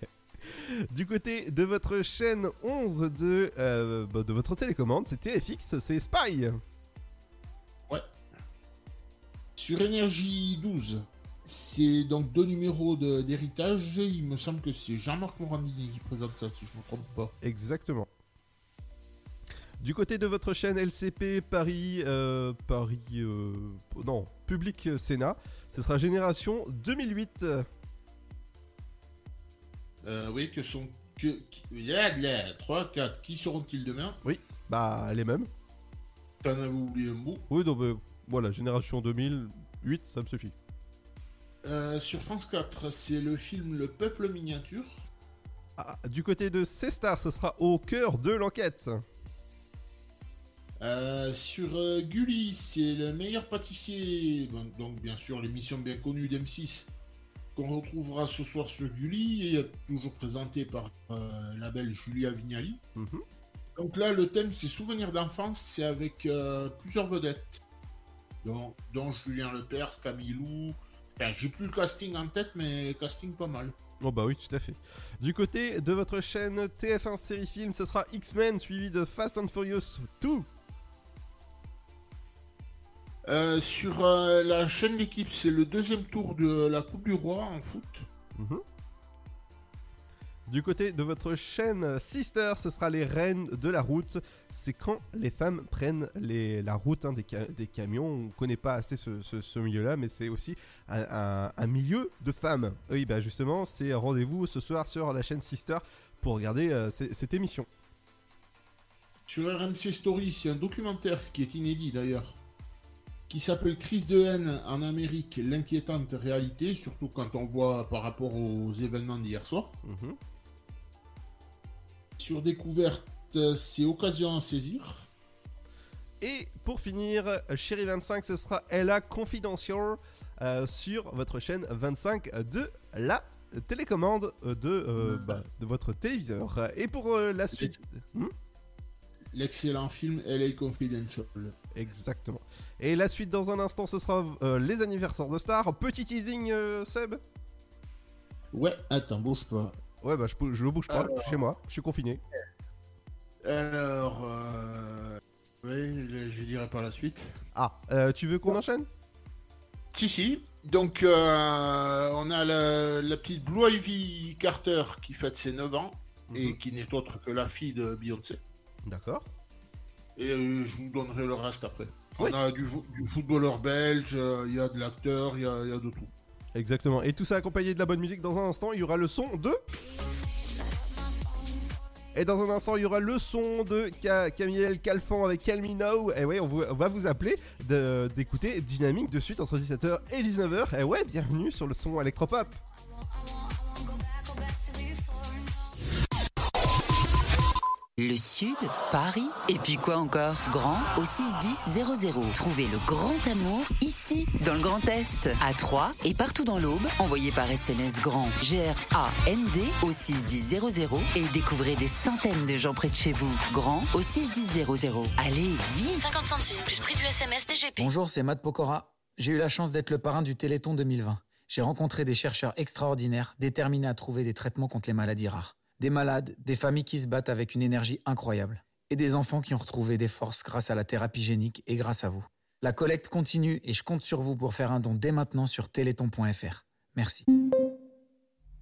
Du côté de votre chaîne 11 de, euh, bah, de votre télécommande, c'est TFX, c'est Spy. Ouais. Sur Énergie 12, c'est donc deux numéros de- d'héritage. Il me semble que c'est Jean-Marc Morandini qui présente ça, si je ne me trompe pas. Exactement. Du côté de votre chaîne LCP Paris, euh, Paris, euh, non, Public Sénat, ce sera Génération 2008. Euh, oui, que sont. Que, il y a de la 3, 4. Qui seront-ils demain? Oui, bah les mêmes. T'en avais oublié un bout. Oui, donc euh, voilà, Génération 2008, ça me suffit. Euh, sur France 4, c'est le film Le Peuple Miniature. Ah, du côté de C-Star, ce sera au cœur de l'enquête. Euh, sur euh, Gulli, c'est le meilleur pâtissier. Donc, bien sûr, l'émission bien connue d'M6 qu'on retrouvera ce soir sur Gulli et toujours présenté par euh, la belle Julia Vignali. Mhm. Donc là, le thème, c'est souvenirs d'enfance. C'est avec euh, plusieurs vedettes, dont, dont Julien Lepers, Camille Lou. Enfin, j'ai plus le casting en tête, mais le casting pas mal. Oh bah oui, tout à fait. Du côté de votre chaîne TF1 série film, ce sera X-Men suivi de Fast and Furious 2. Euh, sur euh, la chaîne L'équipe, c'est le deuxième tour de la Coupe du Roi en foot. Mhm. Du côté de votre chaîne Sister, ce sera les reines de la route. C'est quand les femmes prennent les- la route hein, des, ca- des camions. On connaît pas assez ce, ce- ce milieu-là, mais c'est aussi un, un- un milieu de femmes. Oui, bah justement, c'est rendez-vous ce soir sur la chaîne Sister pour regarder euh, cette émission. Sur RMC Story, c'est un documentaire qui est inédit d'ailleurs, qui s'appelle Crise de haine en Amérique, l'inquiétante réalité, surtout quand on voit par rapport aux événements d'hier soir. Mhm. Sur Découverte, c'est Occasion à saisir. Et pour finir, Chérie 25, ce sera Ella Confidential euh, sur votre chaîne 25 de la télécommande euh, de, euh, bah, de votre téléviseur. Et pour euh, la suite... Hmm L'excellent film LA Confidential. Exactement. Et la suite dans un instant, ce sera euh, les anniversaires de stars. Petit teasing, euh, Seb Ouais, attends, bouge pas. Ouais, bah je, je bouge pas, Alors. je suis chez moi, je suis confiné. Alors, euh... oui, je dirai par la suite. Ah, tu veux qu'on enchaîne? Si, si. Donc, on a la, la petite Blue Ivy Carter qui fête ses 9 ans et qui n'est autre que la fille de Beyoncé. D'accord. Et euh, je vous donnerai le reste après. Oui. On a du, fo- du footballeur belge, euh, il y a de l'acteur, il y y a de tout. Exactement. Et tout ça accompagné de la bonne musique. Dans un instant, il y aura le son de. Et dans un instant, il y aura le son de Ca- Camille Calfan avec Now. Et ouais, on, vous- on va vous appeler d'écouter Dynamique de suite entre 17h et 19h. Et ouais, bienvenue sur le son électropop. Le Sud, Paris, et puis quoi encore? Grand au 61000. Trouvez le grand amour ici, dans le Grand Est, à Troyes et partout dans l'Aube. Envoyez par SMS grand G-R-A-N-D au 61000 et découvrez des centaines de gens près de chez vous. Grand au 61000. Allez, vite 50 centimes plus prix du SMS DGP. Bonjour, c'est Matt Pokora. J'ai eu la chance d'être le parrain du Téléthon 2020. J'ai rencontré des chercheurs extraordinaires déterminés à trouver des traitements contre les maladies rares. Des malades, des familles qui se battent avec une énergie incroyable. Et des enfants qui ont retrouvé des forces grâce à la thérapie génique et grâce à vous. La collecte continue et je compte sur vous pour faire un don dès maintenant sur téléthon.fr. Merci.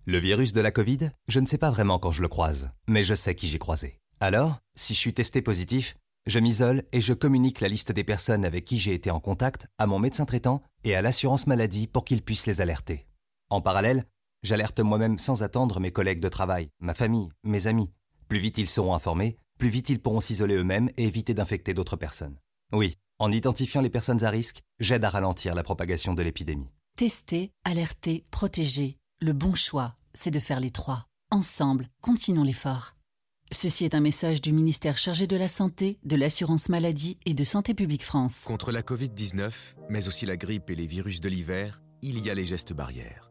Le virus de la Covid, je ne sais pas vraiment quand je le croise, mais je sais qui j'ai croisé. Alors, si je suis testé positif, je m'isole et je communique la liste des personnes avec qui j'ai été en contact à mon médecin traitant et à l'assurance maladie pour qu'ils puissent les alerter. En parallèle, j'alerte moi-même sans attendre mes collègues de travail, ma famille, mes amis. Plus vite ils seront informés, plus vite ils pourront s'isoler eux-mêmes et éviter d'infecter d'autres personnes. Oui, en identifiant les personnes à risque, j'aide à ralentir la propagation de l'épidémie. Tester, alerter, protéger. Le bon choix, c'est de faire les trois. Ensemble, continuons l'effort. Ceci est un message du ministère chargé de la Santé, de l'Assurance Maladie et de Santé Publique France. Contre la Covid-19, mais aussi la grippe et les virus de l'hiver, il y a les gestes barrières.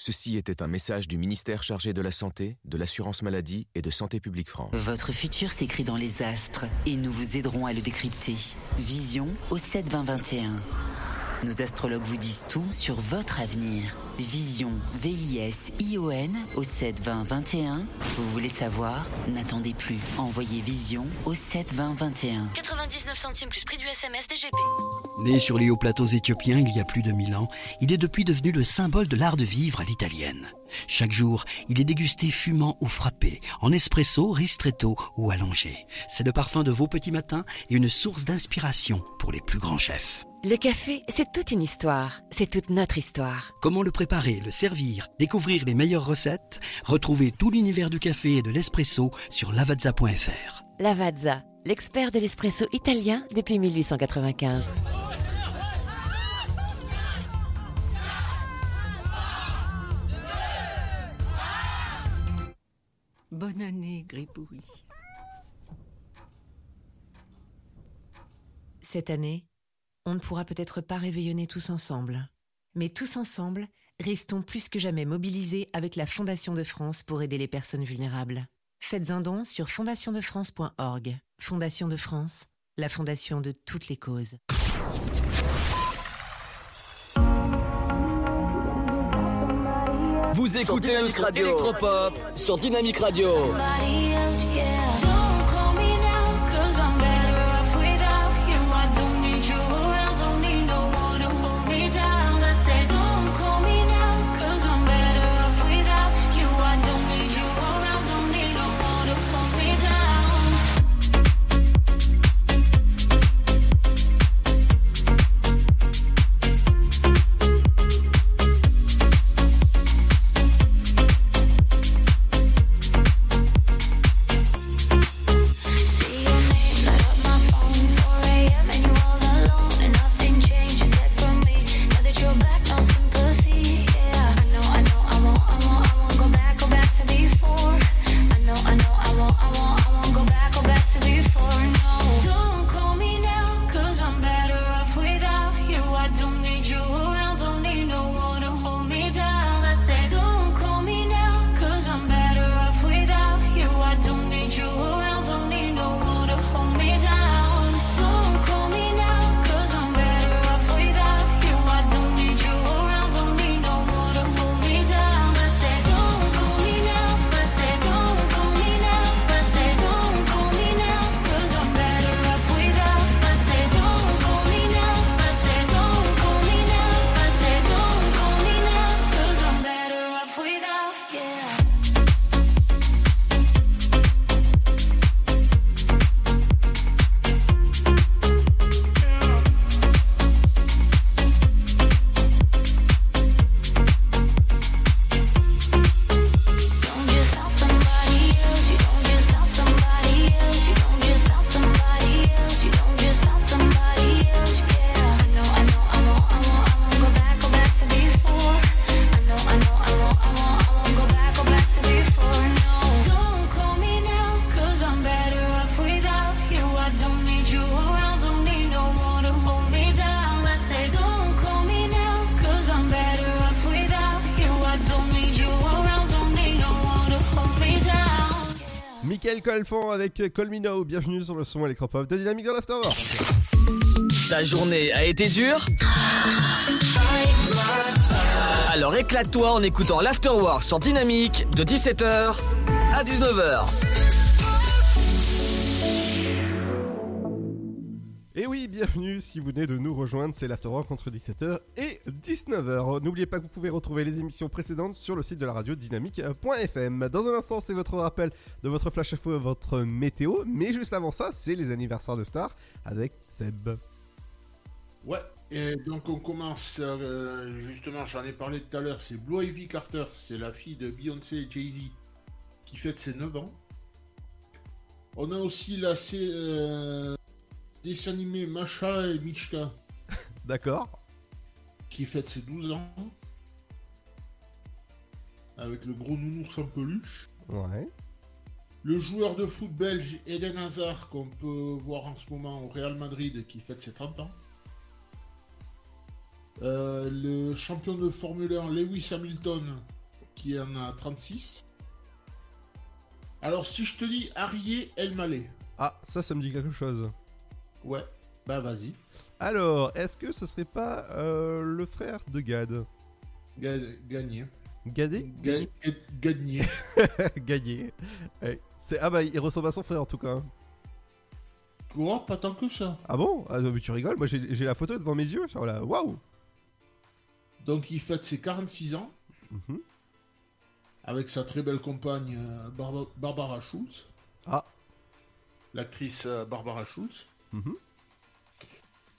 Ceci était un message du ministère chargé de la Santé, de l'Assurance Maladie et de Santé Publique France. Votre futur s'écrit dans les astres et nous vous aiderons à le décrypter. Vision au 72021. Nos astrologues vous disent tout sur votre avenir. Vision, V-I-S-I-O-N au 72021. Vous voulez savoir? N'attendez plus. Envoyez Vision au 72021. 99 centimes plus prix du SMS DGP. Né sur les hauts plateaux éthiopiens il y a plus de mille ans, il est depuis devenu le symbole de l'art de vivre à l'italienne. Chaque jour, il est dégusté fumant ou frappé, en espresso, ristretto ou allongé. C'est le parfum de vos petits matins et une source d'inspiration pour les plus grands chefs. Le café, c'est toute une histoire. C'est toute notre histoire. Comment le préparer, le servir, découvrir les meilleures recettes? Retrouvez tout l'univers du café et de l'espresso sur lavazza.fr. Lavazza, l'expert de l'espresso italien depuis 1895. Bonne année, Gribouille. Cette année, on ne pourra peut-être pas réveillonner tous ensemble. Mais tous ensemble, restons plus que jamais mobilisés avec la Fondation de France pour aider les personnes vulnérables. Faites un don sur fondationdefrance.org. Fondation de France, la fondation de toutes les causes. Vous écoutez le son électropop sur Dynamic Radio. Somebody Avec Colmino, bienvenue sur le son électropop de Dynamique dans l'Afterwork. Ta journée a été dure Alors éclate-toi en écoutant l'Afterwork sur Dynamique de 17h à 19h. Et oui, bienvenue si vous venez de nous rejoindre, c'est l'Afterwork entre 17h et 19h. N'oubliez pas que vous pouvez retrouver les émissions précédentes sur le site de la radio dynamique.fm. Dans un instant, c'est votre rappel de votre flash info et votre météo, mais juste avant ça, c'est les anniversaires de stars avec Seb. Ouais, et donc on commence, euh, justement, j'en ai parlé tout à l'heure, c'est Blue Ivy Carter, c'est la fille de Beyoncé et Jay-Z qui fête ses 9 ans. On a aussi la sé- euh, dessin animé Masha et Michka [laughs] D'accord qui fête ses 12 ans. Avec le gros nounours en peluche. Ouais. Le joueur de foot belge Eden Hazard qu'on peut voir en ce moment au Real Madrid qui fête ses 30 ans. Euh, le champion de Formule 1 Lewis Hamilton qui en a 36. Alors si je te dis Arié El Malé. Ah, ça, ça me dit quelque chose. Ouais, bah vas-y. Alors, est-ce que ce serait pas euh, le frère de Gad? Ga- Gagné. Gadé? Ga- ga- Gagné. [laughs] Gagné. C'est... Ah bah, il ressemble à son frère en tout cas. hein. Quoi? Pas tant que ça. Ah bon? Ah mais tu rigoles, moi j'ai, j'ai la photo devant mes yeux. genre là, Waouh Donc il fête ses 46 ans. Mhm. Avec sa très belle compagne euh, Barba- Barbara Schultz. Ah. L'actrice euh, Barbara Schultz. Mhm.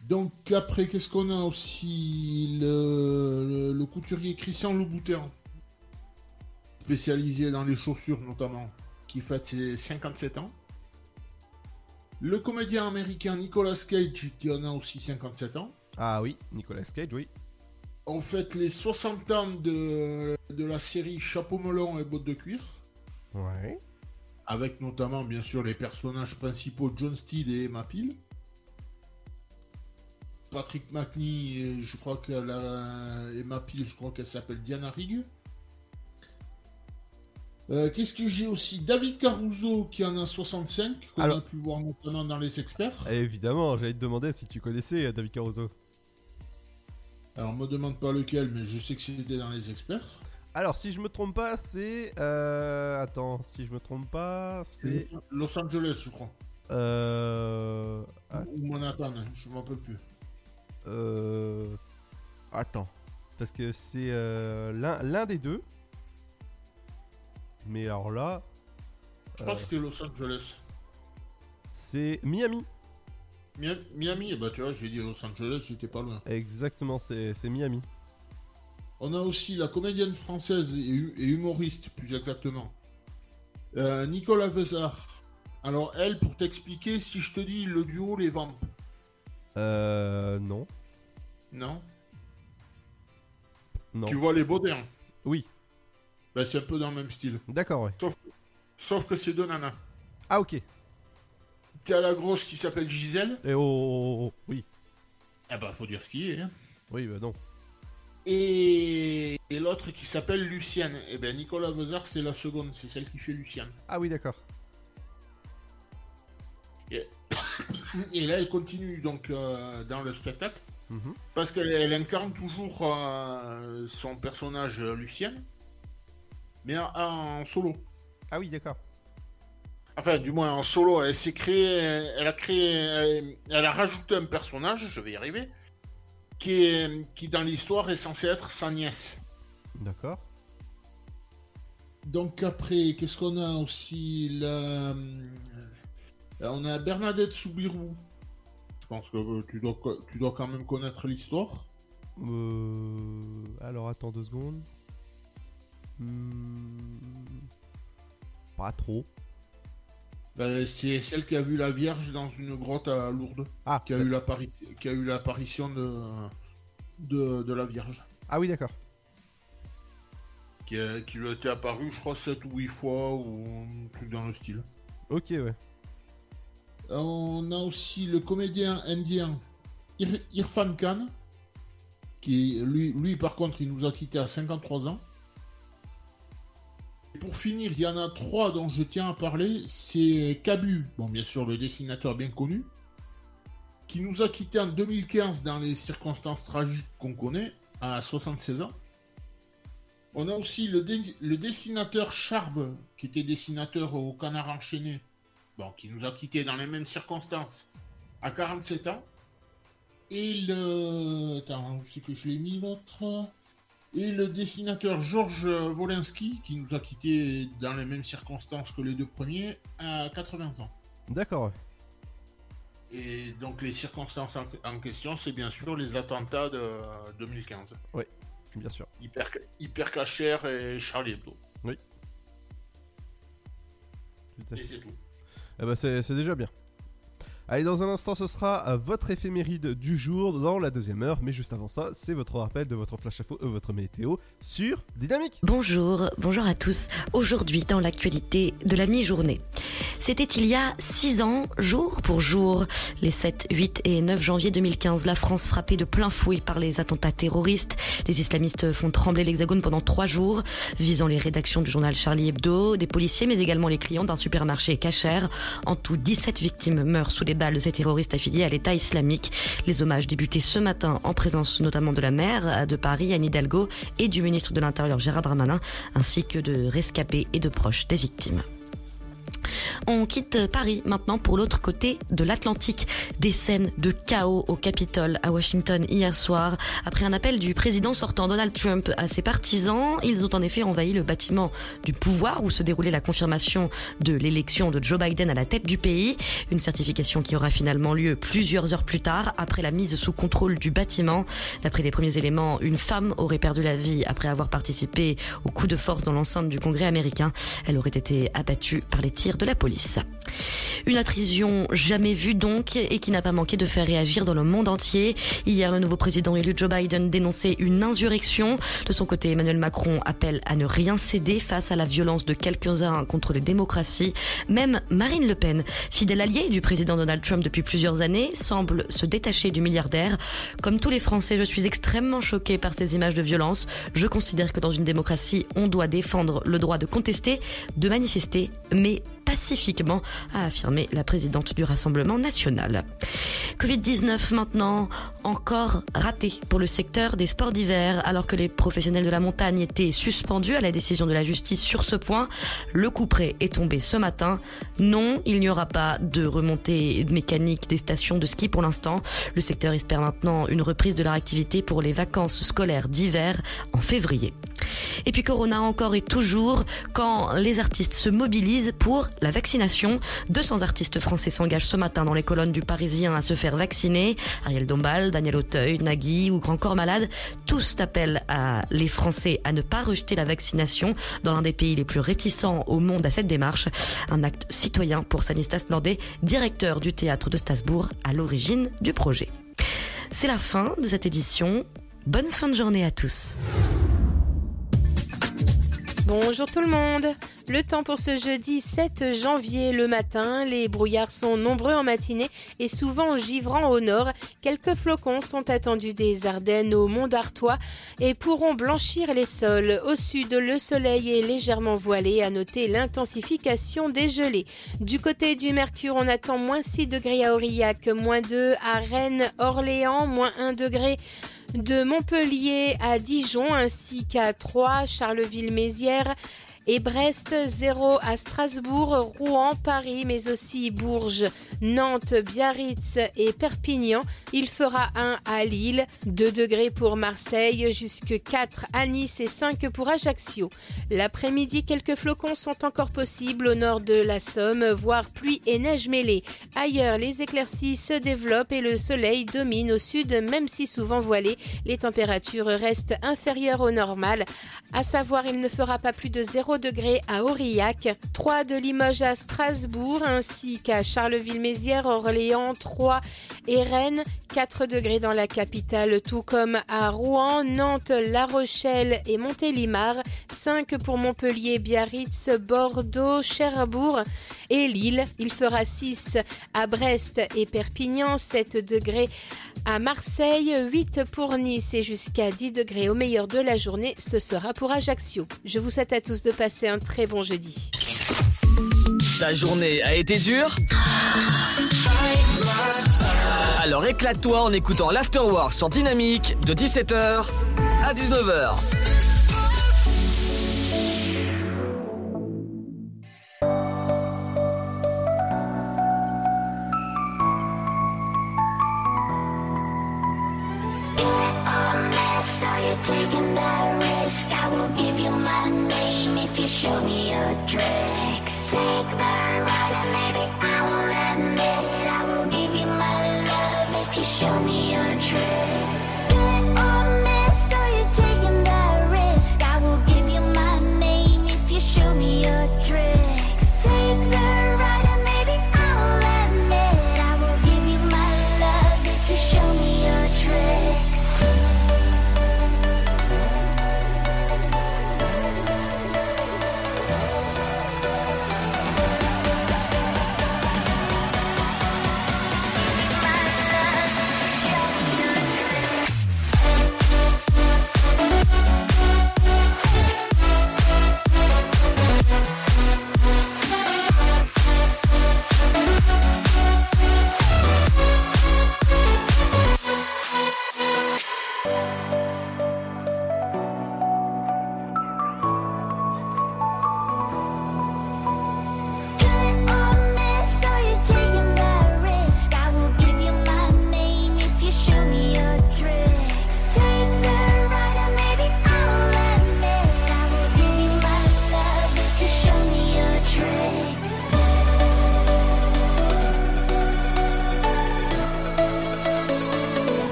Donc après, qu'est-ce qu'on a aussi le, le- le couturier Christian Louboutin, spécialisé dans les chaussures notamment, qui fête ses 57 ans. Le comédien américain Nicolas Cage, qui en a aussi 57 ans. Ah oui, Nicolas Cage, oui. On fête les 60 ans de, de la série Chapeau melon et bottes de cuir. Ouais. Avec notamment, bien sûr, les personnages principaux John Steed et Emma Peel. Patrick McNee, et je crois qu'elle a Emma Peel, je crois qu'elle s'appelle Diana Rigg. Euh, Qu'est-ce que j'ai aussi? David Caruso qui en a 65, qu'on Alors- a pu voir notamment dans les experts. Évidemment, j'allais te demander si tu connaissais euh, David Caruso. Alors, me demande pas lequel, mais je sais que c'était dans les experts. Alors, si je me trompe pas, c'est. Euh... Attends, si je me trompe pas, c'est. Los Angeles, je crois. Euh. ah, Ou Manhattan, je m'en rappelle plus. Euh. Attends. Parce que c'est euh, l'un des deux. Mais alors là. Je crois que c'était Los Angeles. c'est Miami. Mi- Miami, eh ben, tu vois, j'ai dit Los Angeles, j'étais pas loin. Exactement, c'est Miami. On a aussi la comédienne française et, hu- et humoriste, plus exactement. Euh, Nicolas Vezard. Alors, elle, pour t'expliquer, si je te dis le duo Les Vampes, Euh. Non. non Non. Tu vois les Baudins Oui. Ben, c'est un peu dans le même style. D'accord, ouais. Sauf, sauf que c'est deux nanas. Ah, ok. T'as la grosse qui s'appelle Gisèle. Et oh, oh, oh, oh, oui. Ah bah, faut dire ce qui est. hein. Oui, bah non. Et, et l'autre qui s'appelle Lucienne. Et ben, Nicolas Vezard, c'est la seconde, c'est celle qui fait Lucienne. Ah, oui, d'accord. Et, [coughs] et là, elle continue donc euh, dans le spectacle. Mhm. Parce qu'elle elle incarne toujours euh, son personnage Lucienne, mais en, en solo. Ah oui, d'accord. Enfin, du moins en solo. Elle s'est créée, elle a créé, elle, elle a rajouté un personnage, je vais y arriver, qui, est, qui dans l'histoire est censé être sa nièce. D'accord. Donc après, qu'est-ce qu'on a aussi là euh, On a Bernadette Soubirou. Je pense que euh, tu dois, tu dois quand même connaître l'histoire. Euh... Alors, attends deux secondes. Hmm, Pas trop. Ben, c'est celle qui a vu la Vierge dans une grotte à Lourdes. Ah, qui a eu l'appari- qui a eu l'apparition de, de, de la Vierge. Ah oui, d'accord. Qui, qui lui a été apparu, je crois, 7 ou 8 fois, ou un truc dans le style. Ok, ouais. On a aussi le comédien indien Ir- Irfan Khan, qui lui, lui par contre, il nous a quittés à 53 ans. Pour finir, il y en a trois dont je tiens à parler. C'est Cabu, bon bien sûr le dessinateur bien connu, qui nous a quittés en 2015 dans les circonstances tragiques qu'on connaît, à 76 ans. On a aussi le dessinateur Charbe, qui était dessinateur au Canard enchaîné, bon, qui nous a quittés dans les mêmes circonstances, à 47 ans. Et le... Attends, où c'est que je l'ai mis l'autre? Et le dessinateur Georges Wolinski, qui nous a quittés dans les mêmes circonstances que les deux premiers, à 80 ans. D'accord. Et donc les circonstances en, en question, c'est bien sûr les attentats de 2015. Oui, bien sûr. Hyper, Hyper Cacher et Charlie Hebdo. Oui. Et c'est tout. Eh ben, c'est déjà bien. Allez, dans un instant, ce sera euh, votre éphéméride du jour dans la deuxième heure. Mais juste avant ça, c'est votre rappel de votre flash info, euh, votre météo sur Dynamique. Bonjour, bonjour à tous. Aujourd'hui, dans l'actualité de la mi-journée. C'était il y a six ans, jour pour jour, les 7, 8 et 9 janvier 2015, la France frappée de plein fouet par les attentats terroristes. Les islamistes font trembler l'hexagone pendant trois jours, visant les rédactions du journal Charlie Hebdo, des policiers, mais également les clients d'un supermarché cachère. En tout, 17 victimes meurent sous les de ces terroristes affiliés à l'État islamique. Les hommages débutés ce matin en présence notamment de la maire de Paris, Anne Hidalgo, et du ministre de l'Intérieur, Gérard Darmanin, ainsi que de rescapés et de proches des victimes. On quitte Paris maintenant pour l'autre côté de l'Atlantique. Des scènes de chaos au Capitole à Washington hier soir. Après un appel du président sortant Donald Trump à ses partisans, ils ont en effet envahi le bâtiment du pouvoir où se déroulait la confirmation de l'élection de Joe Biden à la tête du pays. Une certification qui aura finalement lieu plusieurs heures plus tard après la mise sous contrôle du bâtiment. D'après les premiers éléments, une femme aurait perdu la vie après avoir participé au coup de force dans l'enceinte du Congrès américain. Elle aurait été abattue par les tirs de la police. Une attrition jamais vue donc et qui n'a pas manqué de faire réagir dans le monde entier. Hier, le nouveau président élu Joe Biden dénonçait une insurrection. De son côté, Emmanuel Macron appelle à ne rien céder face à la violence de quelques-uns contre les démocraties. Même Marine Le Pen, fidèle alliée du président Donald Trump depuis plusieurs années, semble se détacher du milliardaire. Comme tous les Français, je suis extrêmement choquée par ces images de violence. Je considère que dans une démocratie, on doit défendre le droit de contester, de manifester, mais pacifiquement, a affirmé la présidente du Rassemblement national. Covid-19 maintenant, encore raté pour le secteur des sports d'hiver, alors que les professionnels de la montagne étaient suspendus à la décision de la justice sur ce point. Le coup près est tombé ce matin. Non, il n'y aura pas de remontée mécanique des stations de ski pour l'instant. Le secteur espère maintenant une reprise de leur activité pour les vacances scolaires d'hiver en février. Et puis Corona encore et toujours quand les artistes se mobilisent pour la vaccination. 200 artistes français s'engagent ce matin dans les colonnes du Parisien à se faire vacciner. Ariel Dombal, Daniel Auteuil, Nagui ou Grand Corps Malade, tous appellent les Français à ne pas rejeter la vaccination dans l'un des pays les plus réticents au monde à cette démarche. Un acte citoyen pour Stanislas Nordet, directeur du théâtre de Strasbourg à l'origine du projet. C'est la fin de cette édition. Bonne fin de journée à tous. Bonjour tout le monde. Le temps pour ce jeudi 7 janvier le matin, les brouillards sont nombreux en matinée et souvent givrants au nord. Quelques flocons sont attendus des Ardennes au Mont d'Artois et pourront blanchir les sols. Au sud, le soleil est légèrement voilé. À noter l'intensification des gelées. Du côté du Mercure, on attend moins 6 degrés à Aurillac, moins 2 à Rennes, Orléans, moins 1 degré de Montpellier à Dijon ainsi qu'à Troyes, Charleville-Mézières et Brest, 0 à Strasbourg, Rouen, Paris, mais aussi Bourges, Nantes, Biarritz et Perpignan. Il fera 1 à Lille, 2 degrés pour Marseille, jusque 4 à Nice et 5 pour Ajaccio. L'après-midi, quelques flocons sont encore possibles au nord de la Somme, voire pluie et neige mêlée. Ailleurs, les éclaircies se développent et le soleil domine au sud, même si souvent voilé. Les températures restent inférieures au normal. À savoir, il ne fera pas plus de 0 degrés à Aurillac, 3 de Limoges à Strasbourg, ainsi qu'à Charleville-Mézières, Orléans, Troyes et Rennes. 4 degrés dans la capitale, tout comme à Rouen, Nantes, La Rochelle et Montélimar. 5 pour Montpellier, Biarritz, Bordeaux, Cherbourg et Lille. Il fera 6 à Brest et Perpignan, 7 degrés à Marseille, 8 pour Nice et jusqu'à 10 degrés au meilleur de la journée, ce sera pour Ajaccio. Je vous souhaite à tous de passer un très bon jeudi. Ta journée a été dure? Alors éclate-toi en écoutant l'Afterwork sur Dynamique de 17h à 19h. Taking that risk. I will give you my name if you show me your tricks. Take the ride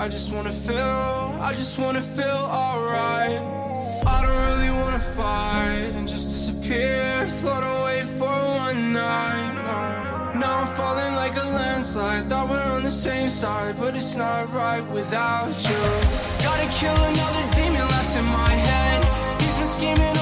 I just wanna feel, I just wanna feel alright. I don't really wanna fight and just disappear, float away for one night. Now I'm falling like a landslide, thought we're on the same side, but it's not right without you. Gotta kill another demon left in my head. He's been scheming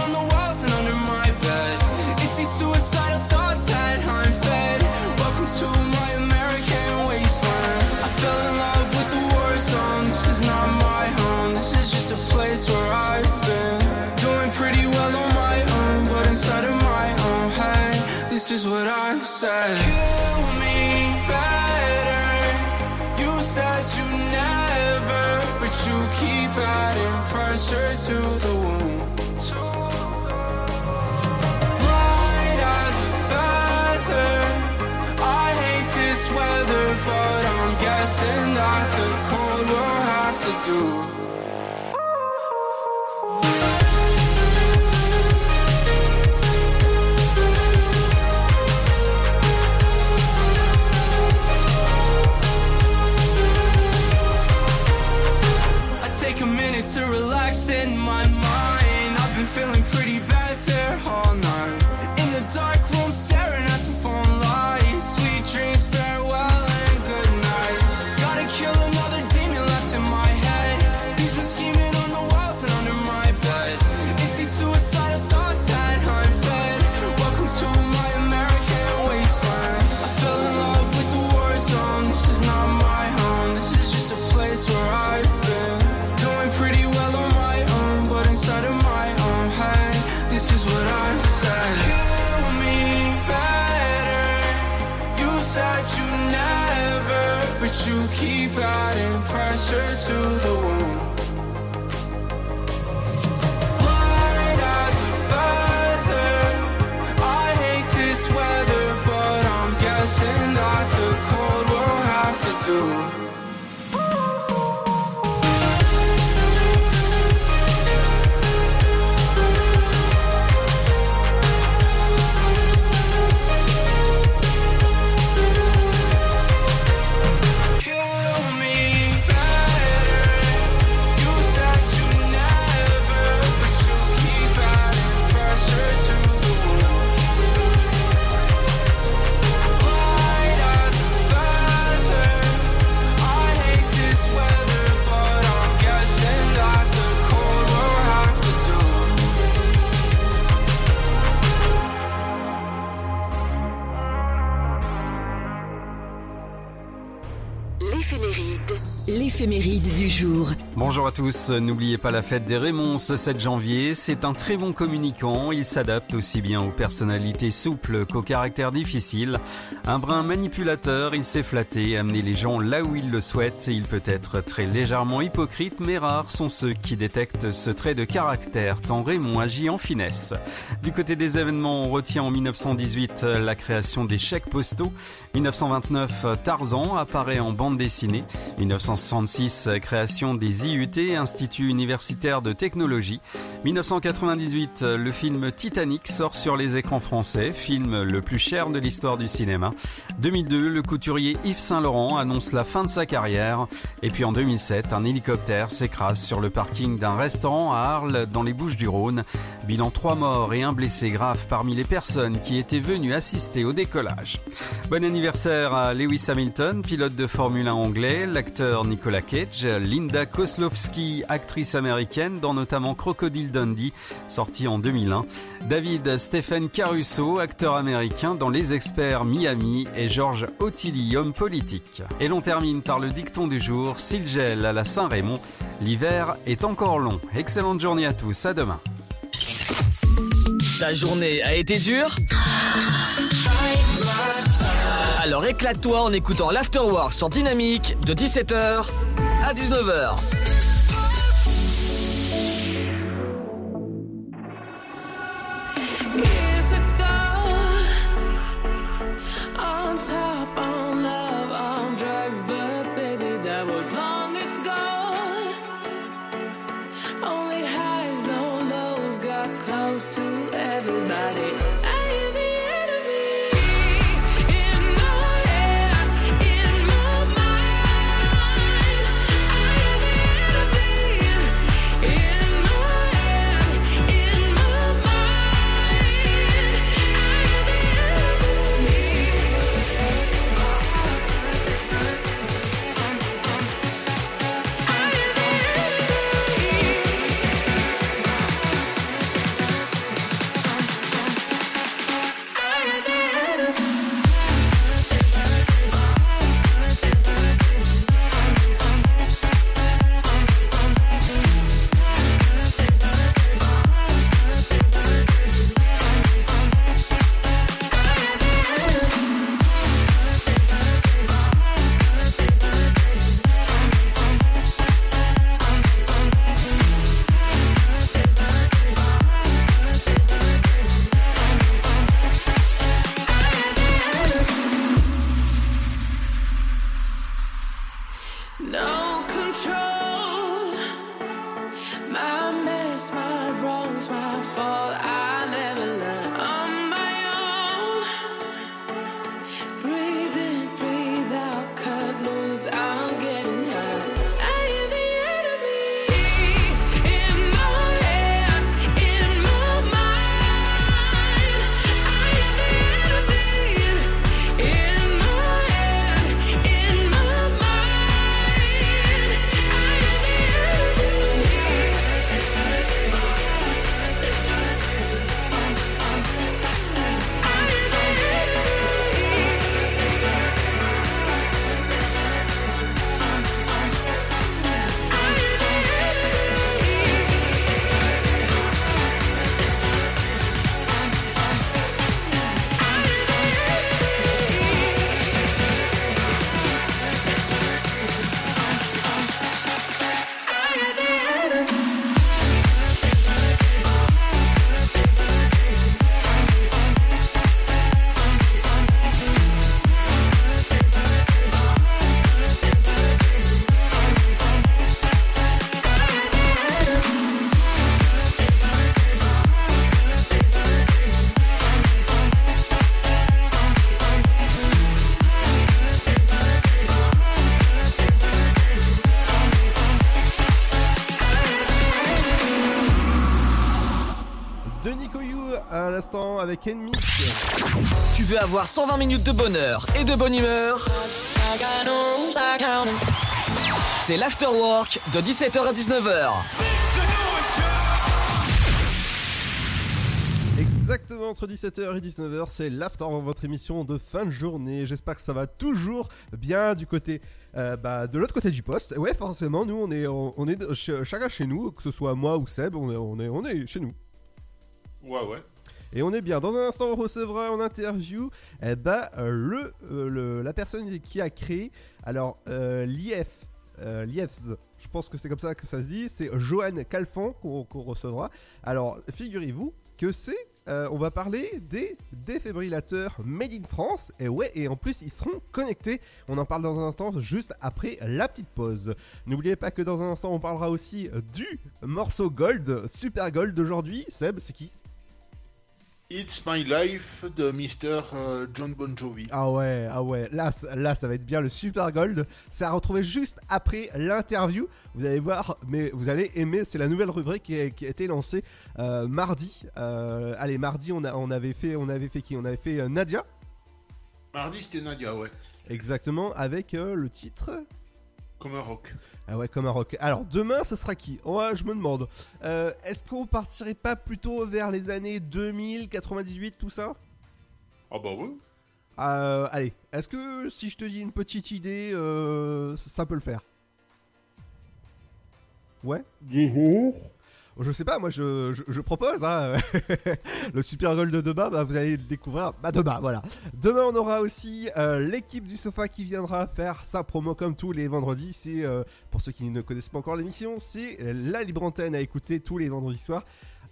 outside Bonjour à tous, n'oubliez pas la fête des Raymond ce 7 janvier, c'est un très bon communicant, il s'adapte aussi bien aux personnalités souples qu'aux caractères difficiles. Un brin manipulateur, il sait flatter, amener les gens là où il le souhaite, il peut être très légèrement hypocrite, mais rares sont ceux qui détectent ce trait de caractère, tant Raymond agit en finesse. Du côté des événements, on retient en 1918 la création des chèques postaux, 1929 Tarzan apparaît en bande dessinée, 1966 création des IUT, Institut universitaire de technologie, 1998 le film Titanic sort sur les écrans français, film le plus cher de l'histoire du cinéma, 2002 le couturier Yves Saint Laurent annonce la fin de sa carrière, et puis en 2007 un hélicoptère s'écrase sur le parking d'un restaurant à Arles dans les Bouches du Rhône, bilan 3 morts et un blessé grave parmi les personnes qui étaient venues assister au décollage. Bon anniversaire à Lewis Hamilton, pilote de Formule 1 anglais, l'acteur Nicolas Cage, Linda Kozlowski, actrice américaine dans notamment Crocodile Dundee, sorti en 2001, David Stephen Caruso, acteur américain dans Les Experts Miami et Georges Ottilie, homme politique. Et l'on termine par le dicton du jour, s'il gèle à la Saint-Raymond, l'hiver est encore long. Excellente journée à tous, à demain. Ta journée a été dure? Alors éclate-toi en écoutant l'Afterwork sur Dynamique de 17h à 19h. To everybody. My wrongs, my fault. Avec Enemy. Tu veux avoir 120 minutes de bonheur et de bonne humeur? C'est l'afterwork de 17h à 19h. Exactement entre 17h et 19h, c'est l'after votre émission de fin de journée. J'espère que ça va toujours bien du côté, euh, bah, de l'autre côté du poste. Ouais, forcément, nous on est, on, on est ch- chacun chez nous, que ce soit moi ou Seb, on est, on est, on est chez nous. Ouais, ouais. Et on est bien. Dans un instant, on recevra en interview eh ben, euh, le, euh, le- la personne qui a créé alors euh, l'IF. euh, l'IFS, je pense que c'est comme ça que ça se dit. C'est Johan Calfan qu'on recevra. Alors, figurez-vous que c'est. euh, on va parler des défibrillateurs made in France. Et ouais, et en plus, ils seront connectés. On en parle dans un instant, juste après la petite pause. N'oubliez pas que dans un instant, on parlera aussi du morceau Gold, Super Gold d'aujourd'hui. Seb, c'est qui? It's My Life de Mr. euh, John Bon Jovi. Ah ouais, ah ouais, là, là ça va être bien le Super Gold. C'est à retrouver juste après l'interview. Vous allez voir, mais vous allez aimer. C'est la nouvelle rubrique qui a, qui a été lancée euh, mardi. Euh, allez, mardi, on, a, on avait fait, on avait fait qui? On avait fait euh, Nadia. Mardi, c'était Nadia, ouais. Exactement, avec le titre. Comme un rock. Ah ouais, comme un rock. Alors demain, ce sera qui? Ouais, je me demande. Euh, Est-ce qu'on partirait pas plutôt vers les années 2000, 98, tout ça? Ah bah oui. Euh, allez, est-ce que si je te dis une petite idée, euh, ça, ça peut le faire? Ouais? Je sais pas, moi je, propose, hein. [laughs] le Super Gold de demain, bah, vous allez le découvrir bah, demain, voilà. Demain on aura aussi euh, l'équipe du sofa qui viendra faire sa promo comme tous les vendredis. C'est, euh, pour ceux qui ne connaissent pas encore l'émission, c'est la libre antenne à écouter tous les vendredis soirs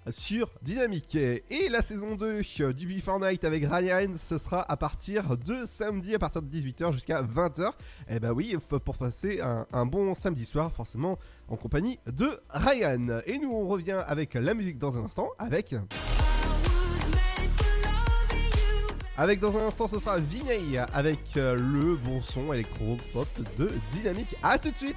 sur Dynamique. Et la saison 2 du Before Night avec Ryan, ce sera à partir de samedi, à partir de 18h jusqu'à 20h. Et bah oui, pour passer un bon samedi soir, forcément en compagnie de Ryan. Et nous, on revient avec la musique dans un instant, avec... Avec dans un instant, ce sera Vinay avec euh, le bon son électro-pop de Dynamique. A tout de suite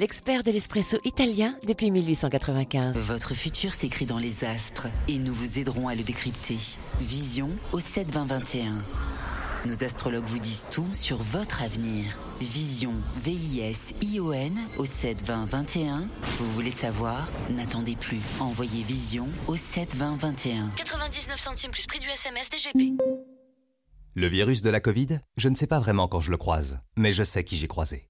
l'expert de l'espresso italien depuis 1895. Votre futur s'écrit dans les astres et nous vous aiderons à le décrypter. Vision au 72021. Nos astrologues vous disent tout sur votre avenir. Vision, V-I-S-I-O-N au 72021. Vous voulez savoir? N'attendez plus. Envoyez Vision au 72021. 99 centimes plus prix du SMS DGP. Le virus de la Covid, je ne sais pas vraiment quand je le croise, mais je sais qui j'ai croisé.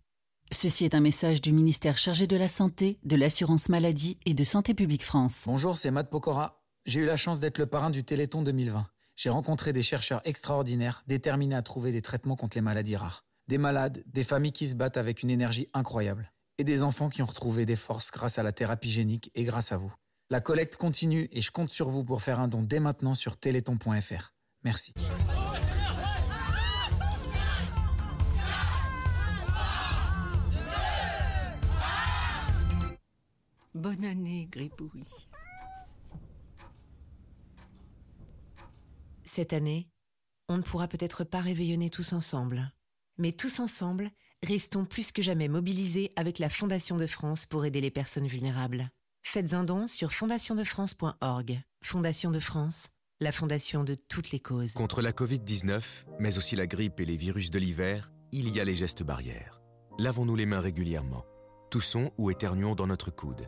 Ceci est un message du ministère chargé de la Santé, de l'Assurance Maladie et de Santé Publique France. Bonjour, c'est Matt Pokora. J'ai eu la chance d'être le parrain du Téléthon 2020. J'ai rencontré des chercheurs extraordinaires, déterminés à trouver des traitements contre les maladies rares. Des malades, des familles qui se battent avec une énergie incroyable. Et des enfants qui ont retrouvé des forces grâce à la thérapie génique et grâce à vous. La collecte continue et je compte sur vous pour faire un don dès maintenant sur téléthon.fr. Merci. Bonne année, Gribouille. Cette année, on ne pourra peut-être pas réveillonner tous ensemble. Mais tous ensemble, restons plus que jamais mobilisés avec la Fondation de France pour aider les personnes vulnérables. Faites un don sur fondationdefrance.org. Fondation de France, la fondation de toutes les causes. Contre la Covid-19, mais aussi la grippe et les virus de l'hiver, il y a les gestes barrières. Lavons-nous les mains régulièrement. Toussons ou éternuons dans notre coude.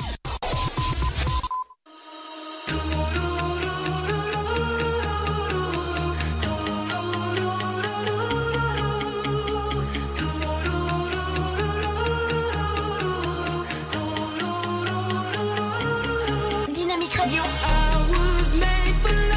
You get enough of me?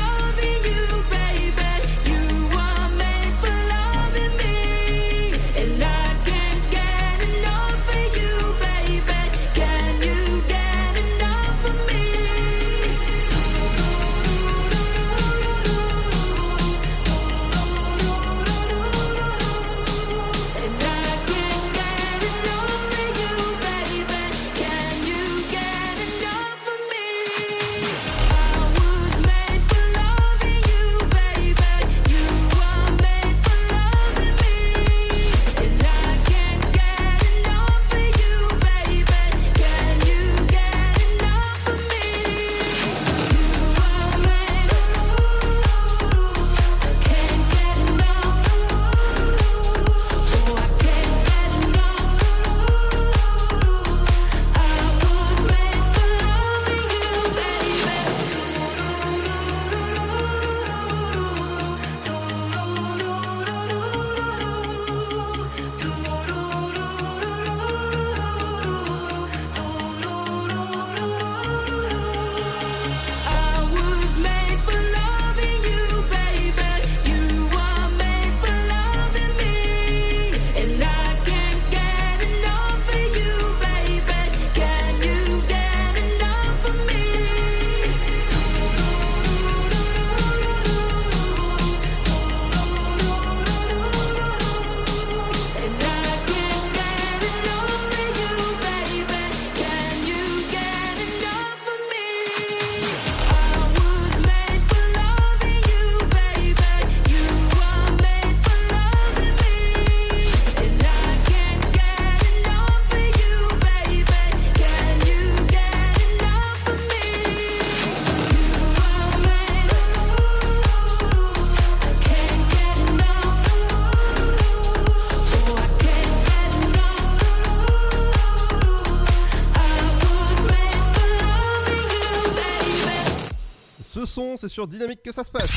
C'est sur Dynamique que ça se passe.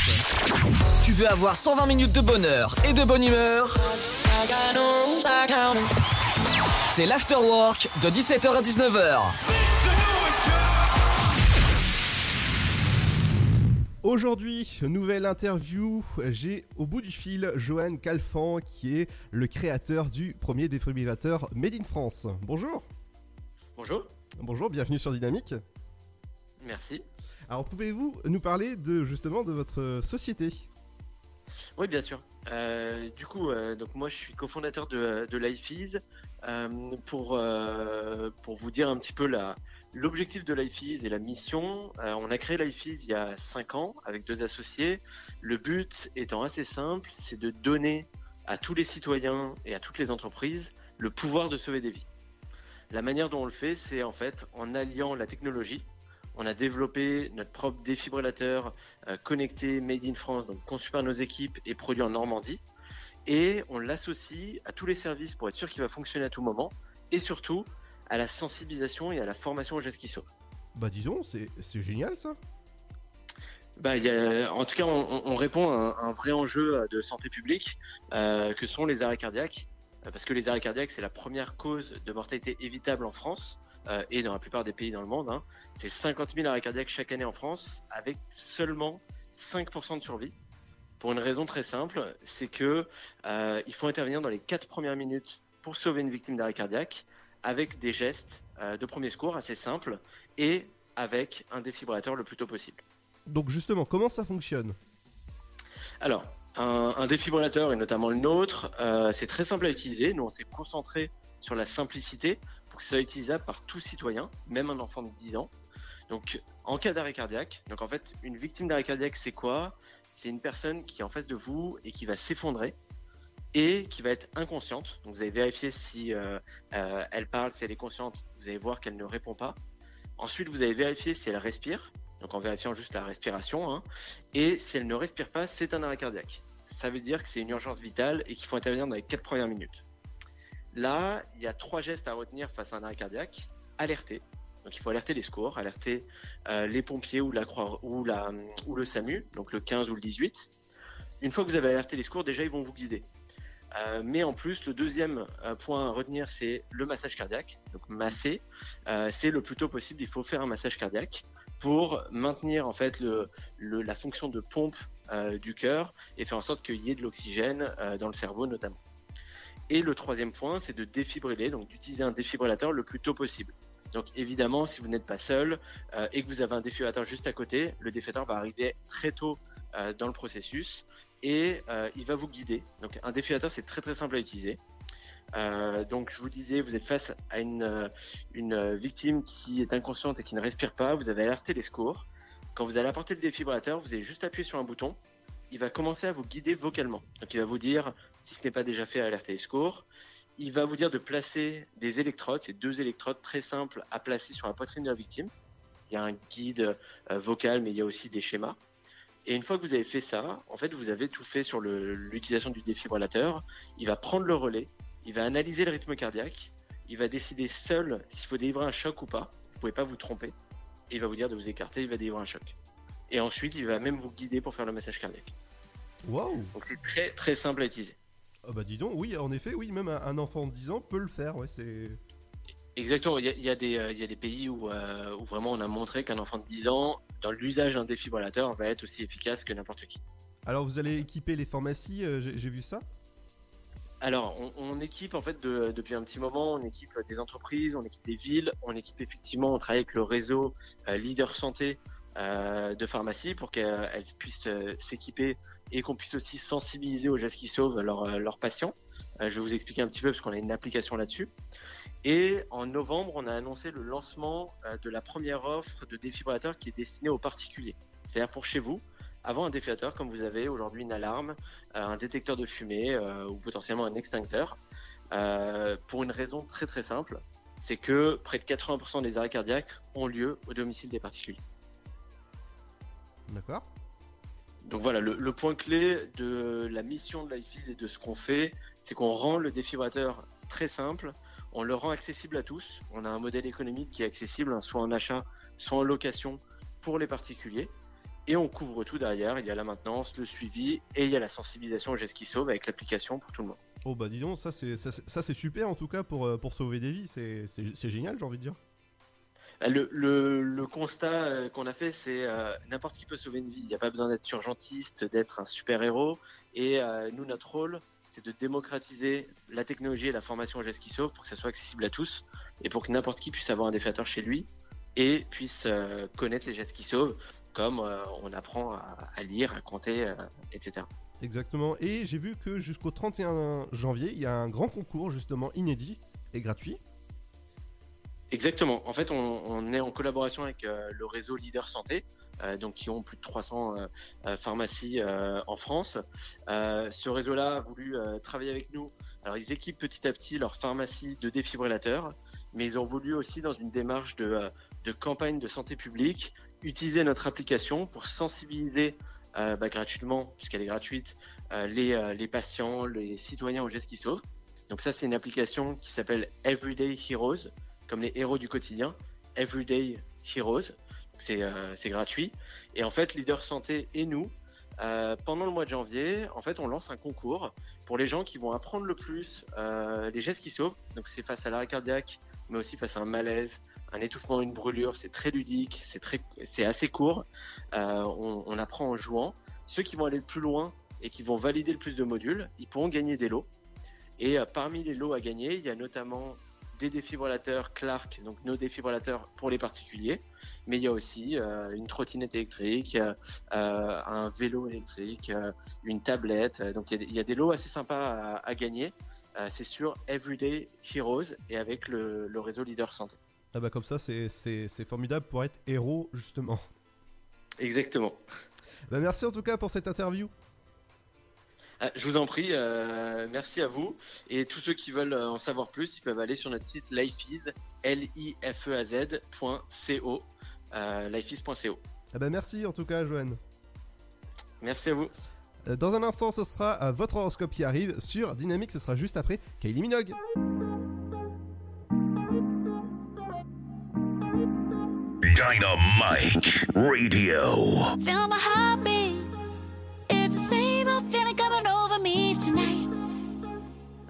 Tu veux avoir 120 minutes de bonheur et de bonne humeur C'est l'afterwork de 17h à 19h. Aujourd'hui, nouvelle interview. J'ai au bout du fil Johan Calfan qui est le créateur du premier défibrillateur Made in France. Bonjour. Bonjour. Bonjour, bienvenue sur Dynamique. Merci. Alors pouvez-vous nous parler de justement de votre société? Oui, bien sûr. Euh, du coup, euh, donc moi je suis cofondateur de, de LifeEase. Euh, pour, euh, pour vous dire un petit peu l'objectif de LifeEase et la mission, euh, on a créé LifeEase il y a 5 ans avec deux associés. Le but étant assez simple, c'est de donner à tous les citoyens et à toutes les entreprises le pouvoir de sauver des vies. La manière dont on le fait, c'est en fait en alliant la technologie. On a développé notre propre défibrillateur euh, connecté Made in France, donc conçu par nos équipes et produit en Normandie. Et on l'associe à tous les services pour être sûr qu'il va fonctionner à tout moment. Et surtout, à la sensibilisation et à la formation aux gestes qui sauvent. Bah disons, c'est génial ça. Bah, il y a- en tout cas, on, on répond à un, un vrai enjeu euh, de santé publique euh, que sont les arrêts cardiaques. Parce que les arrêts cardiaques, c'est la première cause de mortalité évitable en France euh, et dans la plupart des pays dans le monde. hein. C'est 50 000 arrêts cardiaques chaque année en France avec seulement 5% de survie. Pour une raison très simple, c'est que euh, il faut intervenir dans les 4 premières minutes pour sauver une victime d'arrêt cardiaque avec des gestes euh, de premier secours assez simples et avec un défibrillateur le plus tôt possible. Donc justement, comment ça fonctionne? Alors, un, un défibrillateur, et notamment le nôtre, euh, c'est très simple à utiliser. Nous, on s'est concentré sur la simplicité pour que ce soit utilisable par tout citoyen, même un enfant de 10 ans. Donc, en cas d'arrêt cardiaque, donc en fait, une victime d'arrêt cardiaque, c'est quoi? C'est une personne qui est en face de vous et qui va s'effondrer et qui va être inconsciente. Donc, vous allez vérifier si euh, euh, elle parle, si elle est consciente. Vous allez voir qu'elle ne répond pas. Ensuite, vous allez vérifier si elle respire. Donc, en vérifiant juste la respiration. hein. Et si elle ne respire pas, c'est un arrêt cardiaque. Ça veut dire que c'est une urgence vitale et qu'il faut intervenir dans les quatre premières minutes. Là, il y a trois gestes à retenir face à un arrêt cardiaque. Alerter. Donc il faut alerter les secours, alerter euh, les pompiers ou la croix ou le SAMU, donc le 15 ou le 18. Une fois que vous avez alerté les secours, déjà ils vont vous guider. Euh, mais en plus, le deuxième euh, point à retenir, c'est le massage cardiaque. Donc masser, c'est le plus tôt possible. Il faut faire un massage cardiaque pour maintenir en fait la fonction de pompe du cœur et faire en sorte qu'il y ait de l'oxygène dans le cerveau notamment. Et le troisième point, c'est de défibriller, donc d'utiliser un défibrillateur le plus tôt possible. Donc évidemment, si vous n'êtes pas seul euh, et que vous avez un défibrillateur juste à côté, le défibrillateur va arriver très tôt euh, dans le processus et euh, il va vous guider. Donc un défibrillateur, c'est très très simple à utiliser. Donc je vous disais, vous êtes face à une, une victime qui est inconsciente et qui ne respire pas, vous avez alerté les secours. Quand vous allez apporter le défibrillateur, vous allez juste appuyer sur un bouton, il va commencer à vous guider vocalement. Donc il va vous dire, si ce n'est pas déjà fait, à alerter les secours. Il va vous dire de placer des électrodes, c'est deux électrodes très simples à placer sur la poitrine de la victime. Il y a un guide euh, vocal, mais il y a aussi des schémas. Et une fois que vous avez fait ça, en fait, vous avez tout fait sur l'utilisation du défibrillateur. Il va prendre le relais, il va analyser le rythme cardiaque, il va décider seul s'il faut délivrer un choc ou pas. Vous pouvez pas vous tromper. Et il va vous dire de vous écarter, il va délivrer un choc. Et ensuite, il va même vous guider pour faire le massage cardiaque. Waouh Donc c'est très très simple à utiliser. Ah bah dis donc, oui, en effet, oui, même un, enfant de 10 ans peut le faire, ouais, c'est... Exactement, il y a, il y a des, euh, il y a des pays où, euh, où vraiment on a montré qu'un enfant de 10 ans, dans l'usage d'un défibrillateur, va être aussi efficace que n'importe qui. Alors vous allez équiper les pharmacies, euh, j'ai vu ça? Alors, on, on équipe en fait de- depuis un petit moment, on équipe des entreprises, on équipe des villes, on équipe effectivement, on travaille avec le réseau euh, Leader Santé de pharmacie pour qu'elles puissent euh, s'équiper et qu'on puisse aussi sensibiliser aux gestes qui sauvent leurs euh, patients. Euh, je vais vous expliquer un petit peu parce qu'on a une application là-dessus. Et en novembre, on a annoncé le lancement euh, de la première offre de défibrillateur qui est destinée aux particuliers. C'est-à-dire pour chez vous, avant un défibrillateur, comme vous avez aujourd'hui une alarme, euh, un détecteur de fumée euh, ou potentiellement un extincteur, euh, pour une raison très très simple, c'est que près de 80% des arrêts cardiaques ont lieu au domicile des particuliers. D'accord Donc voilà, le, le point clé de la mission de LifeEase et de ce qu'on fait, c'est qu'on rend le défibrillateur très simple, on le rend accessible à tous. On a un modèle économique qui est accessible, hein, soit en achat, soit en location pour les particuliers. Et on couvre tout derrière. Il y a la maintenance, le suivi et il y a la sensibilisation au geste qui sauve avec l'application pour tout le monde. Oh bah dis donc, ça c'est ça, c'est- ça, c'est super en tout cas pour, euh, pour sauver des vies, c'est c'est- c'est génial j'ai envie de dire. Bah, Le, constat euh, qu'on a fait, c'est euh, n'importe qui peut sauver une vie. Il n'y a pas besoin d'être urgentiste, d'être un super-héros. Et euh, nous, notre rôle, c'est de démocratiser la technologie et la formation au geste qui sauve pour que ça soit accessible à tous et pour que n'importe qui puisse avoir un défiateur chez lui et puisse euh, connaître les gestes qui sauvent, comme on apprend à, lire, à compter, etc. Exactement, et j'ai vu que jusqu'au 31 janvier, il y a un grand concours justement inédit et gratuit. Exactement. En fait, on, est en collaboration avec euh, le réseau Leader Santé, euh, donc qui ont plus de 300 euh, pharmacies en France. Ce réseau-là a voulu travailler avec nous. Alors, ils équipent petit à petit leur pharmacie de défibrillateurs, mais ils ont voulu aussi, dans une démarche de, campagne de santé publique, utiliser notre application pour sensibiliser bah, gratuitement, puisqu'elle est gratuite, les, les patients, les citoyens au geste qui sauve. Donc ça, c'est une application qui s'appelle Everyday Heroes, comme les héros du quotidien, Everyday Heroes. C'est euh, c'est gratuit. Et en fait, Leader Santé et nous, euh, pendant le mois de janvier, en fait, on lance un concours pour les gens qui vont apprendre le plus euh, les gestes qui sauvent. Donc c'est face à l'arrêt cardiaque, mais aussi face à un malaise, un étouffement, une brûlure. C'est très ludique, c'est assez court. On, on apprend en jouant. Ceux qui vont aller le plus loin et qui vont valider le plus de modules, ils pourront gagner des lots. Et parmi les lots à gagner, il y a notamment des défibrillateurs Clark, donc nos défibrillateurs pour les particuliers, mais il y a aussi euh, une trottinette électrique, euh, un vélo électrique, euh, une tablette. Donc il y, a des- il y a des lots assez sympas à, à gagner. C'est sur Everyday Heroes et avec le, le réseau Leader Santé. Ah bah comme ça, c'est- c'est c'est formidable pour être héros justement. Exactement. Bah merci en tout cas pour cette interview. Ah, je vous en prie, euh, merci à vous. Et tous ceux qui veulent euh, en savoir plus, ils peuvent aller sur notre site lifeis, l i f e a z point co, euh, lifeis.co. Ah bah merci en tout cas Joanne. Merci à vous. Euh, Dans un instant, ce sera votre horoscope qui arrive sur Dynamique, ce sera juste après Kylie Minogue. Dynamite Radio. Feel my heartbeat.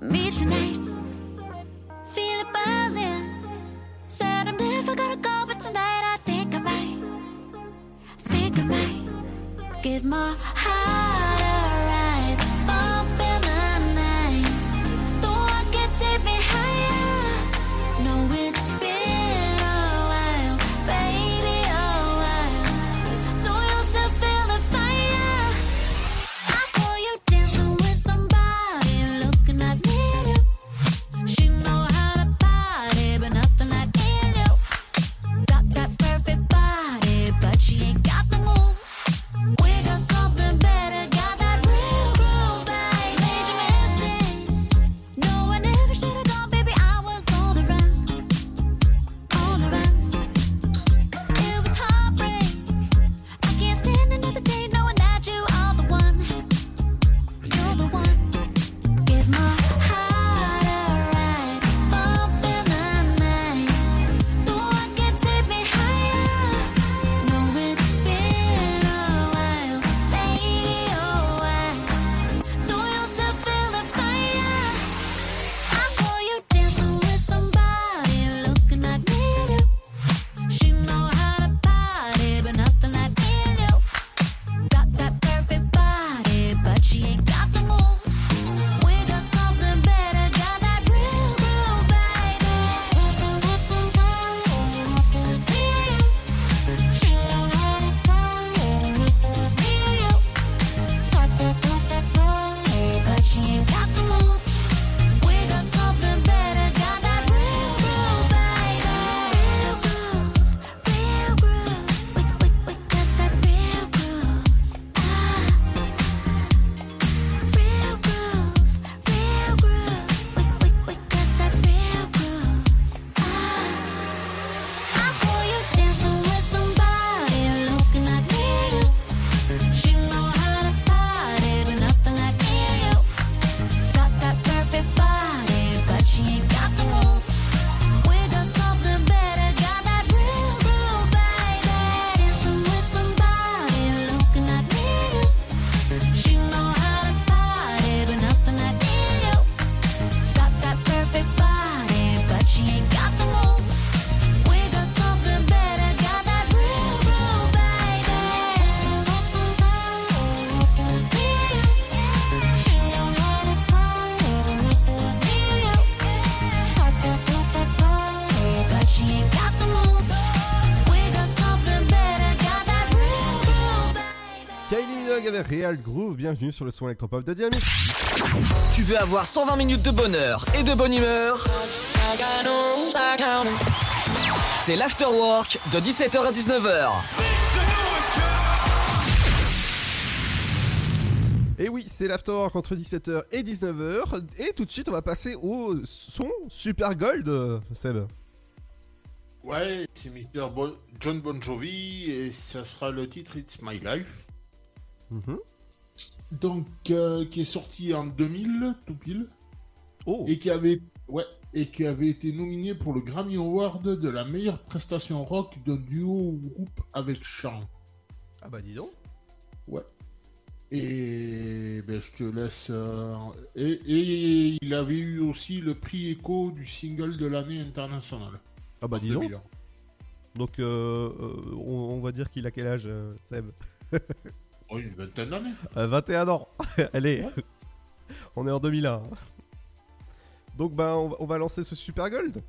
Me tonight. Feel it buzzing. Said I'm never gonna go, but tonight I think I might. Think I might. Give my heart bienvenue sur le son électropop de Dynamique. Tu veux avoir 120 minutes de bonheur et de bonne humeur? C'est l'afterwork de 17h à 19h. Et oui, c'est l'afterwork entre 17h et 19h. Et tout de suite, on va passer au son Super Gold, Seb. Ouais, c'est Mr. Bon- John Bon Jovi et ça sera le titre It's My Life. Mhm. Donc, euh, qui est sorti en 2000, tout pile. Oh. Et qui avait, ouais, et qui avait été nominé pour le Grammy Award de la meilleure prestation rock d'un duo ou groupe avec chant. Ah bah dis donc. Ouais. Et ben, je te laisse. euh, et, et il avait eu aussi le prix Echo du single de l'année internationale. Ah bah dis donc. 2001. Donc euh, on, on va dire qu'il a quel âge, Seb? [laughs] Oh, une vingtaine d'années. Euh, 21 ans. [laughs] Allez, on est en 2001. Donc bah on va, on va lancer ce Super Gold.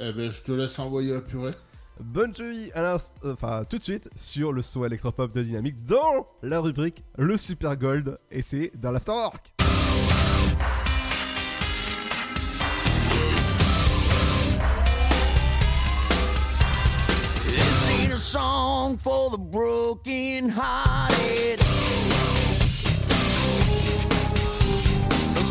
Eh ben, je te laisse envoyer la purée. Bonne Jovi, à euh, enfin tout de suite sur le son électropop de Dynamique dans la rubrique le Super Gold et c'est dans l'afterwork. A song for the broken hearted. A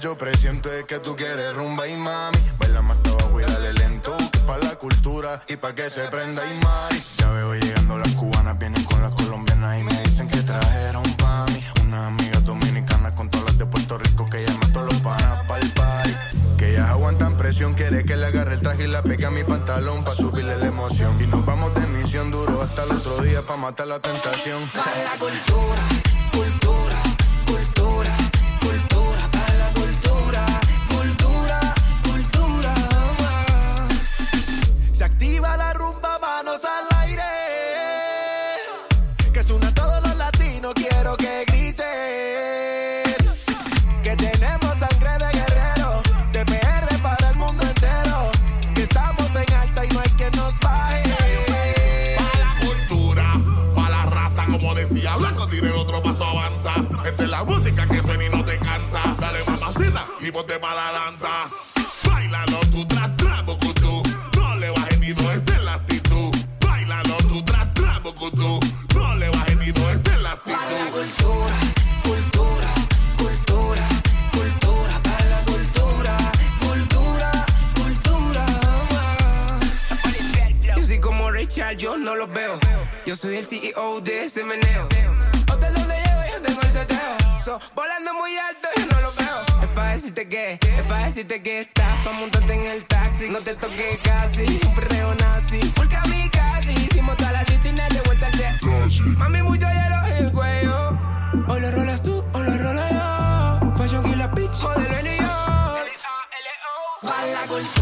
yo presiento es que tú quieres rumba y mami. Baila más abajo y dale lento, que pa' la cultura y pa' que se prenda y mari. Ya veo llegando las cubanas, vienen con las colombianas y me dicen que trajeron pa' mí. Unas amigas dominicanas con todas las de Puerto Rico que llaman todos los panas pa'l party. Que ellas aguantan presión, quiere que le agarre el traje y la pegue a mi pantalón pa' subirle la emoción. Y nos vamos de misión duro hasta el otro día pa' matar la tentación. Pa' la cultura, cultura, cultura, ponte pa' la danza. Bailalo tú, tra, tra, bucutú. No le bajes ni dos, esa es la actitud. Bailalo tú, tra, tra, bucutú. No le bajes ni dos, esa es la actitud. Cultura, cultura, cultura, cultura, pa' la cultura, cultura, cultura. Yo soy como Richard, yo no los veo. Yo soy el CEO de ese meneo. Hotel donde llego, yo tengo el seteo. So, volando muy alto, pa' decirte que, es pa' decirte que estás pa' montarte en el taxi. No te toques casi, un perreo nazi. Full kamikaze, hicimos toda la city de vuelta al set. Mami, mucho hielo en el cuello. O lo rolas tú, o lo rolo yo. Fashion killer bitch, modelo en New York. Pa' la cultura,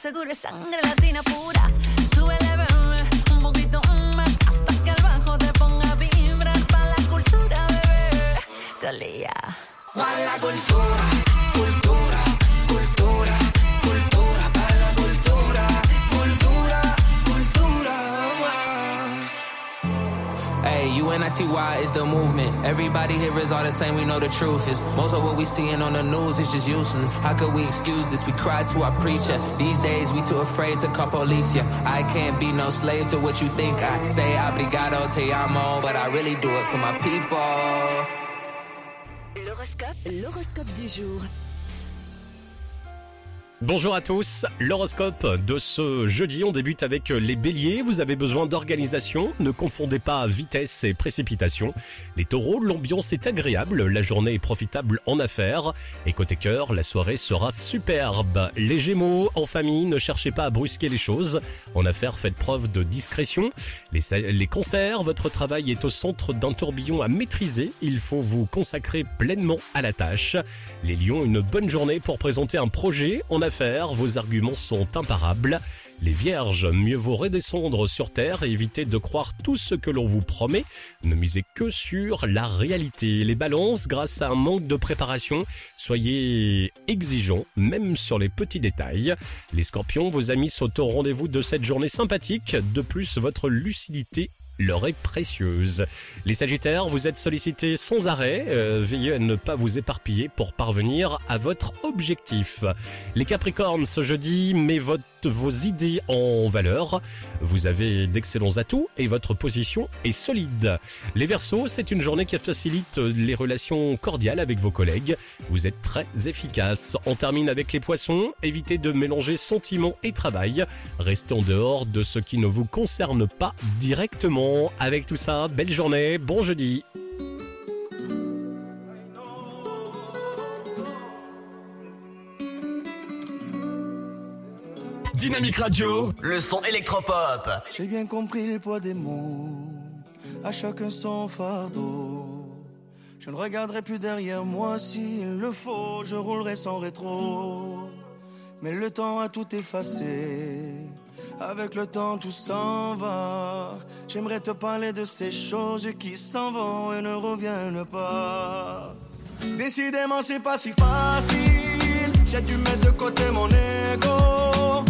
seguro es sangre latina pura. Súbele, bebé, un poquito más. Hasta que el bajo te ponga a vibrar. Pa' la cultura, bebé. Talía. Pa' la cultura, cultura, Hey, UNITY is the movement. Everybody here is all the same, we know the truth is. Most of what we seeing on the news is just useless. How could we excuse this? We cry to our preacher. These days, we too afraid to call police ya. I can't be no slave to what you think I say. Obrigado, te amo, but I really do it for my people. L'horoscope du jour. Bonjour à tous, l'horoscope de ce jeudi, on débute avec les béliers, vous avez besoin d'organisation, ne confondez pas vitesse et précipitation. Les taureaux, l'ambiance est agréable, la journée est profitable en affaires, et côté cœur, la soirée sera superbe. Les gémeaux, en famille, ne cherchez pas à brusquer les choses, en affaires, faites preuve de discrétion. Les, les concerts, votre travail est au centre d'un tourbillon à maîtriser, il faut vous consacrer pleinement à la tâche. Les lions, une bonne journée pour présenter un projet en vos arguments sont imparables. Les vierges, mieux vaut redescendre sur terre et éviter de croire tout ce que l'on vous promet. Ne misez que sur la réalité. Les balances, grâce à un manque de préparation, soyez exigeants, même sur les petits détails. Les scorpions, vos amis sont au rendez-vous de cette journée sympathique. De plus, votre lucidité leur est précieuse. Les Sagittaires, vous êtes sollicités sans arrêt, euh, veillez à ne pas vous éparpiller pour parvenir à votre objectif. Les Capricornes, ce jeudi, met votre vos idées en valeur. Vous avez d'excellents atouts et votre position est solide. Les Verseaux, c'est une journée qui facilite les relations cordiales avec vos collègues. Vous êtes très efficace. On termine avec les Poissons. Évitez de mélanger sentiments et travail. Restez en dehors de ce qui ne vous concerne pas directement. Avec tout ça, belle journée, bon jeudi. Dynamique Radio, le son électropop. J'ai bien compris le poids des mots, à chacun son fardeau. Je ne regarderai plus derrière moi s'il le faut, je roulerai sans rétro. Mais le temps a tout effacé, avec le temps tout s'en va. J'aimerais te parler de ces choses qui s'en vont et ne reviennent pas. Décidément, c'est pas si facile. J'ai dû mettre de côté mon ego.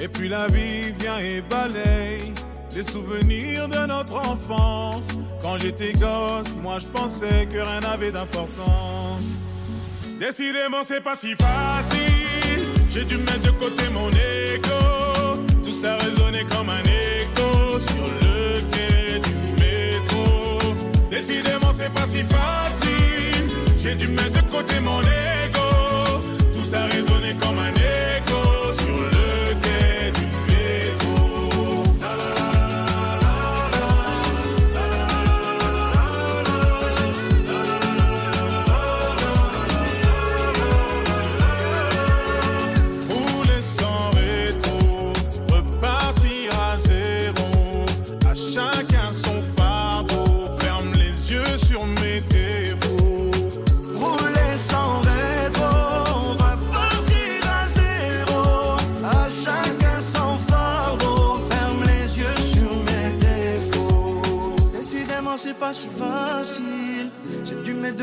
Et puis la vie vient et balaye Les souvenirs de notre enfance. Quand j'étais gosse, moi je pensais que rien n'avait d'importance. Décidément c'est pas si facile. J'ai dû mettre de côté mon ego Tout ça résonnait comme un écho Sur le quai du métro. Décidément c'est pas si facile. J'ai dû mettre de côté mon ego Tout ça résonnait comme un écho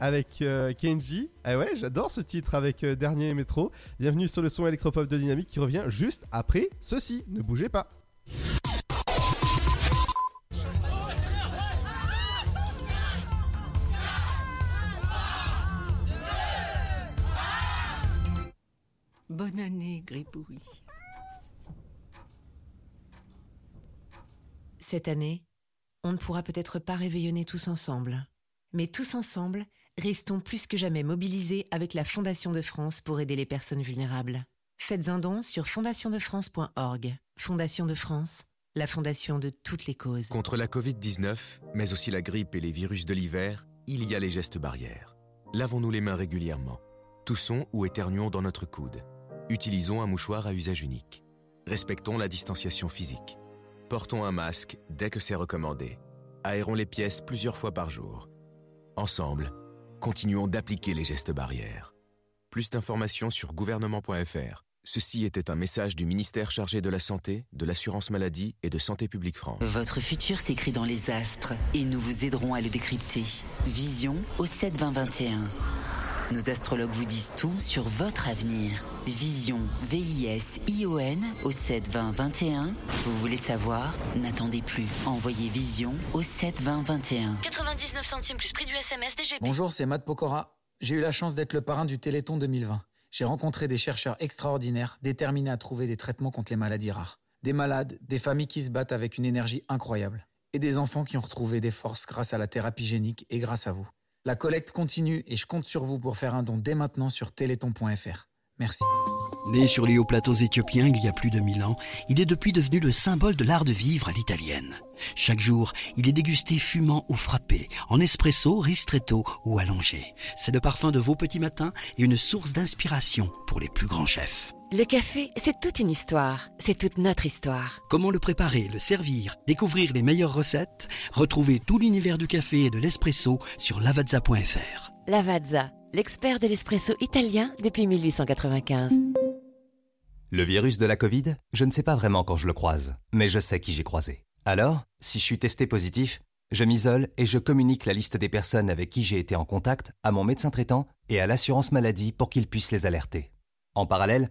Avec euh, Kenji. Ah ouais, j'adore ce titre avec euh, Dernier Métro. Bienvenue sur le son électropop de Dynamique qui revient juste après ceci. Ne bougez pas. Bonne année, Gribouille. Cette année, on ne pourra peut-être pas réveillonner tous ensemble. Mais tous ensemble, restons plus que jamais mobilisés avec la Fondation de France pour aider les personnes vulnérables. Faites un don sur fondationdefrance.org. Fondation de France, la fondation de toutes les causes. Contre la Covid-19, mais aussi la grippe et les virus de l'hiver, il y a les gestes barrières. Lavons-nous les mains régulièrement. Toussons ou éternuons dans notre coude. Utilisons un mouchoir à usage unique. Respectons la distanciation physique. Portons un masque dès que c'est recommandé. Aérons les pièces plusieurs fois par jour. Ensemble, continuons d'appliquer les gestes barrières. Plus d'informations sur gouvernement.fr. Ceci était un message du ministère chargé de la Santé, de l'Assurance Maladie et de Santé Publique France. Votre futur s'écrit dans les astres et nous vous aiderons à le décrypter. Vision au 7 20 21. Nos astrologues vous disent tout sur votre avenir. Vision, V-I-S-I-O-N au 7 20 21. Vous voulez savoir? N'attendez plus. Envoyez Vision au 7 20 21. 99 centimes plus prix du SMS DGP. Bonjour, c'est Matt Pokora. J'ai eu la chance d'être le parrain du Téléthon 2020. J'ai rencontré des chercheurs extraordinaires, déterminés à trouver des traitements contre les maladies rares. Des malades, des familles qui se battent avec une énergie incroyable. Et des enfants qui ont retrouvé des forces grâce à la thérapie génique et grâce à vous. La collecte continue et je compte sur vous pour faire un don dès maintenant sur téléthon.fr. Merci. Né sur les hauts plateaux éthiopiens il y a plus de 1000 ans, il est depuis devenu le symbole de l'art de vivre à l'italienne. Chaque jour, il est dégusté fumant ou frappé, en espresso, ristretto ou allongé. C'est le parfum de vos petits matins et une source d'inspiration pour les plus grands chefs. Le café, c'est toute une histoire. C'est toute notre histoire. Comment le préparer, le servir, découvrir les meilleures recettes? Retrouvez tout l'univers du café et de l'espresso sur lavazza.fr. Lavazza, l'expert de l'espresso italien depuis 1895. Le virus de la Covid, je ne sais pas vraiment quand je le croise, mais je sais qui j'ai croisé. Alors, si je suis testé positif, je m'isole et je communique la liste des personnes avec qui j'ai été en contact à mon médecin traitant et à l'assurance maladie pour qu'ils puissent les alerter. En parallèle,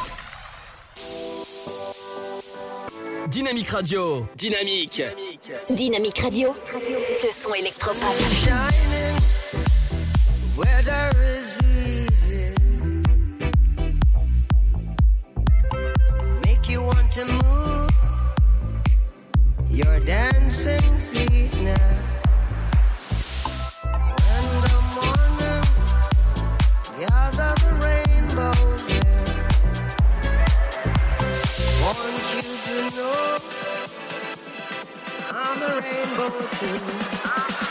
Dynamique Radio. Dynamique. Dynamique Radio. Le son électropop. Where there is easy. Make you want to move you know I'm a rainbow too.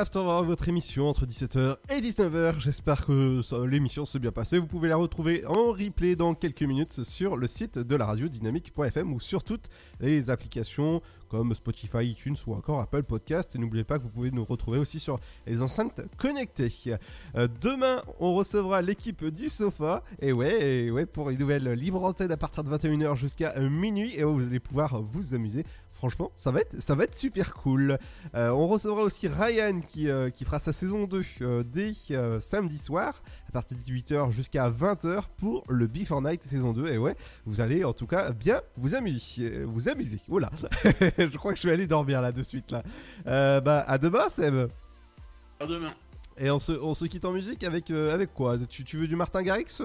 L'Afterwork, votre émission entre 17h et 19h. J'espère que l'émission s'est bien passée. Vous pouvez la retrouver en replay dans quelques minutes sur le site de la radio dynamique.fm ou sur toutes les applications comme Spotify, iTunes ou encore Apple Podcast. Et n'oubliez pas que vous pouvez nous retrouver aussi sur les enceintes connectées. Euh, demain, on recevra l'équipe du sofa. Et ouais, et ouais, pour une nouvelle libre antenne à partir de 21h jusqu'à minuit. Et vous allez pouvoir vous amuser. Franchement, ça va être, ça va être super cool. Euh, on recevra aussi Ryan qui, euh, qui fera sa saison 2 euh, dès euh, samedi soir à partir de 18h jusqu'à 20h pour le Before Night saison 2. Et ouais, vous allez en tout cas bien vous amuser. Vous amuser. Oula, [laughs] je crois que je vais aller dormir là de suite là. Euh, bah à demain Seb. À demain. Et on se, on se quitte en musique avec, euh, avec quoi? Tu, tu veux du Martin Garrix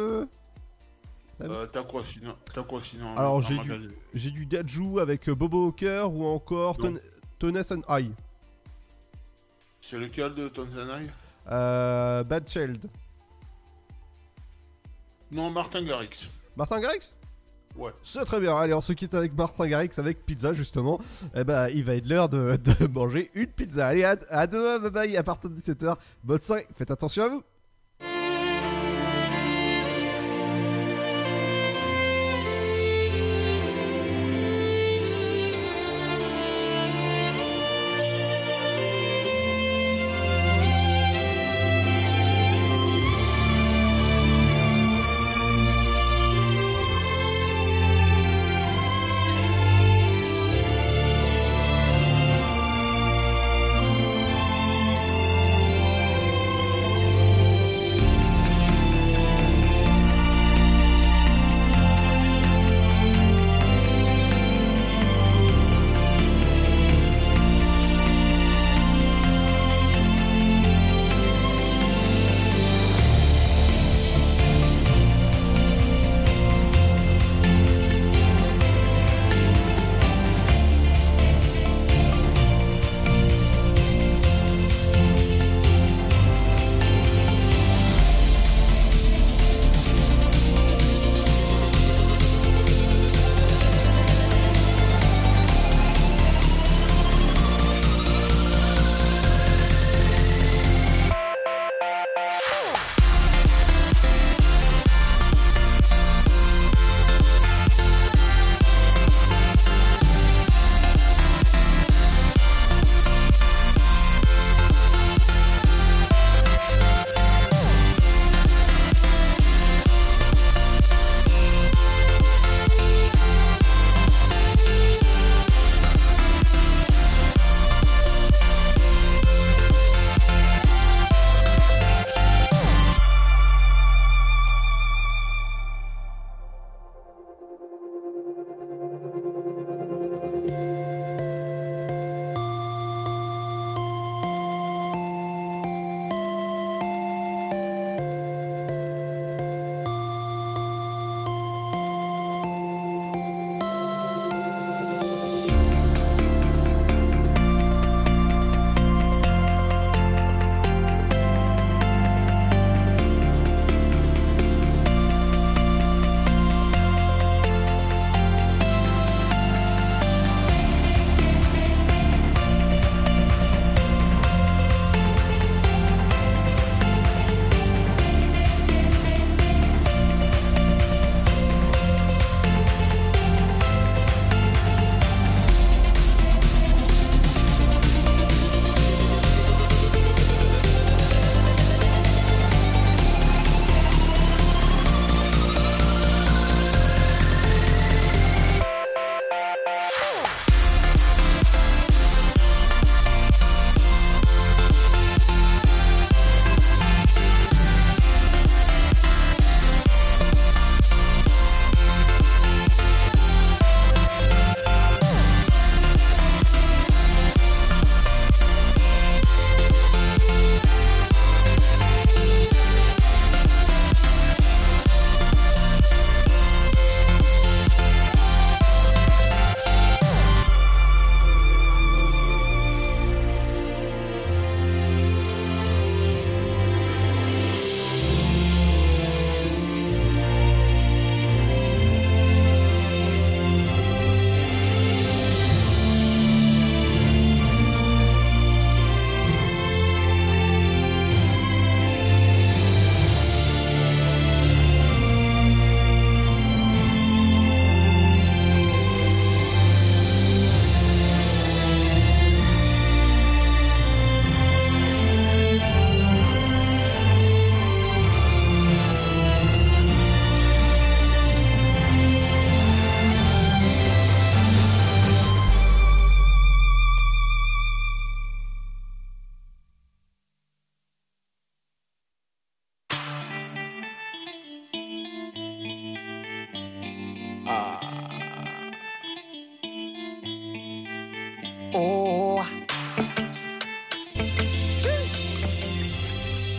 euh T'as quoi sinon T'as quoi sinon Alors j'ai du, j'ai du Dajou avec euh, Bobo Hawker ou encore Non. Ton- Tones and I. C'est lequel de Tanzanie Euh, Bad Child. Non, Martin Garrix. Martin Garrix? Ouais. C'est très bien. Allez, on se quitte avec Martin Garrix avec pizza justement. Eh ben, il va être l'heure de, de manger une pizza. Allez, à, à demain, bye bye, à partir de 17h. Bonne soirée, faites attention à vous.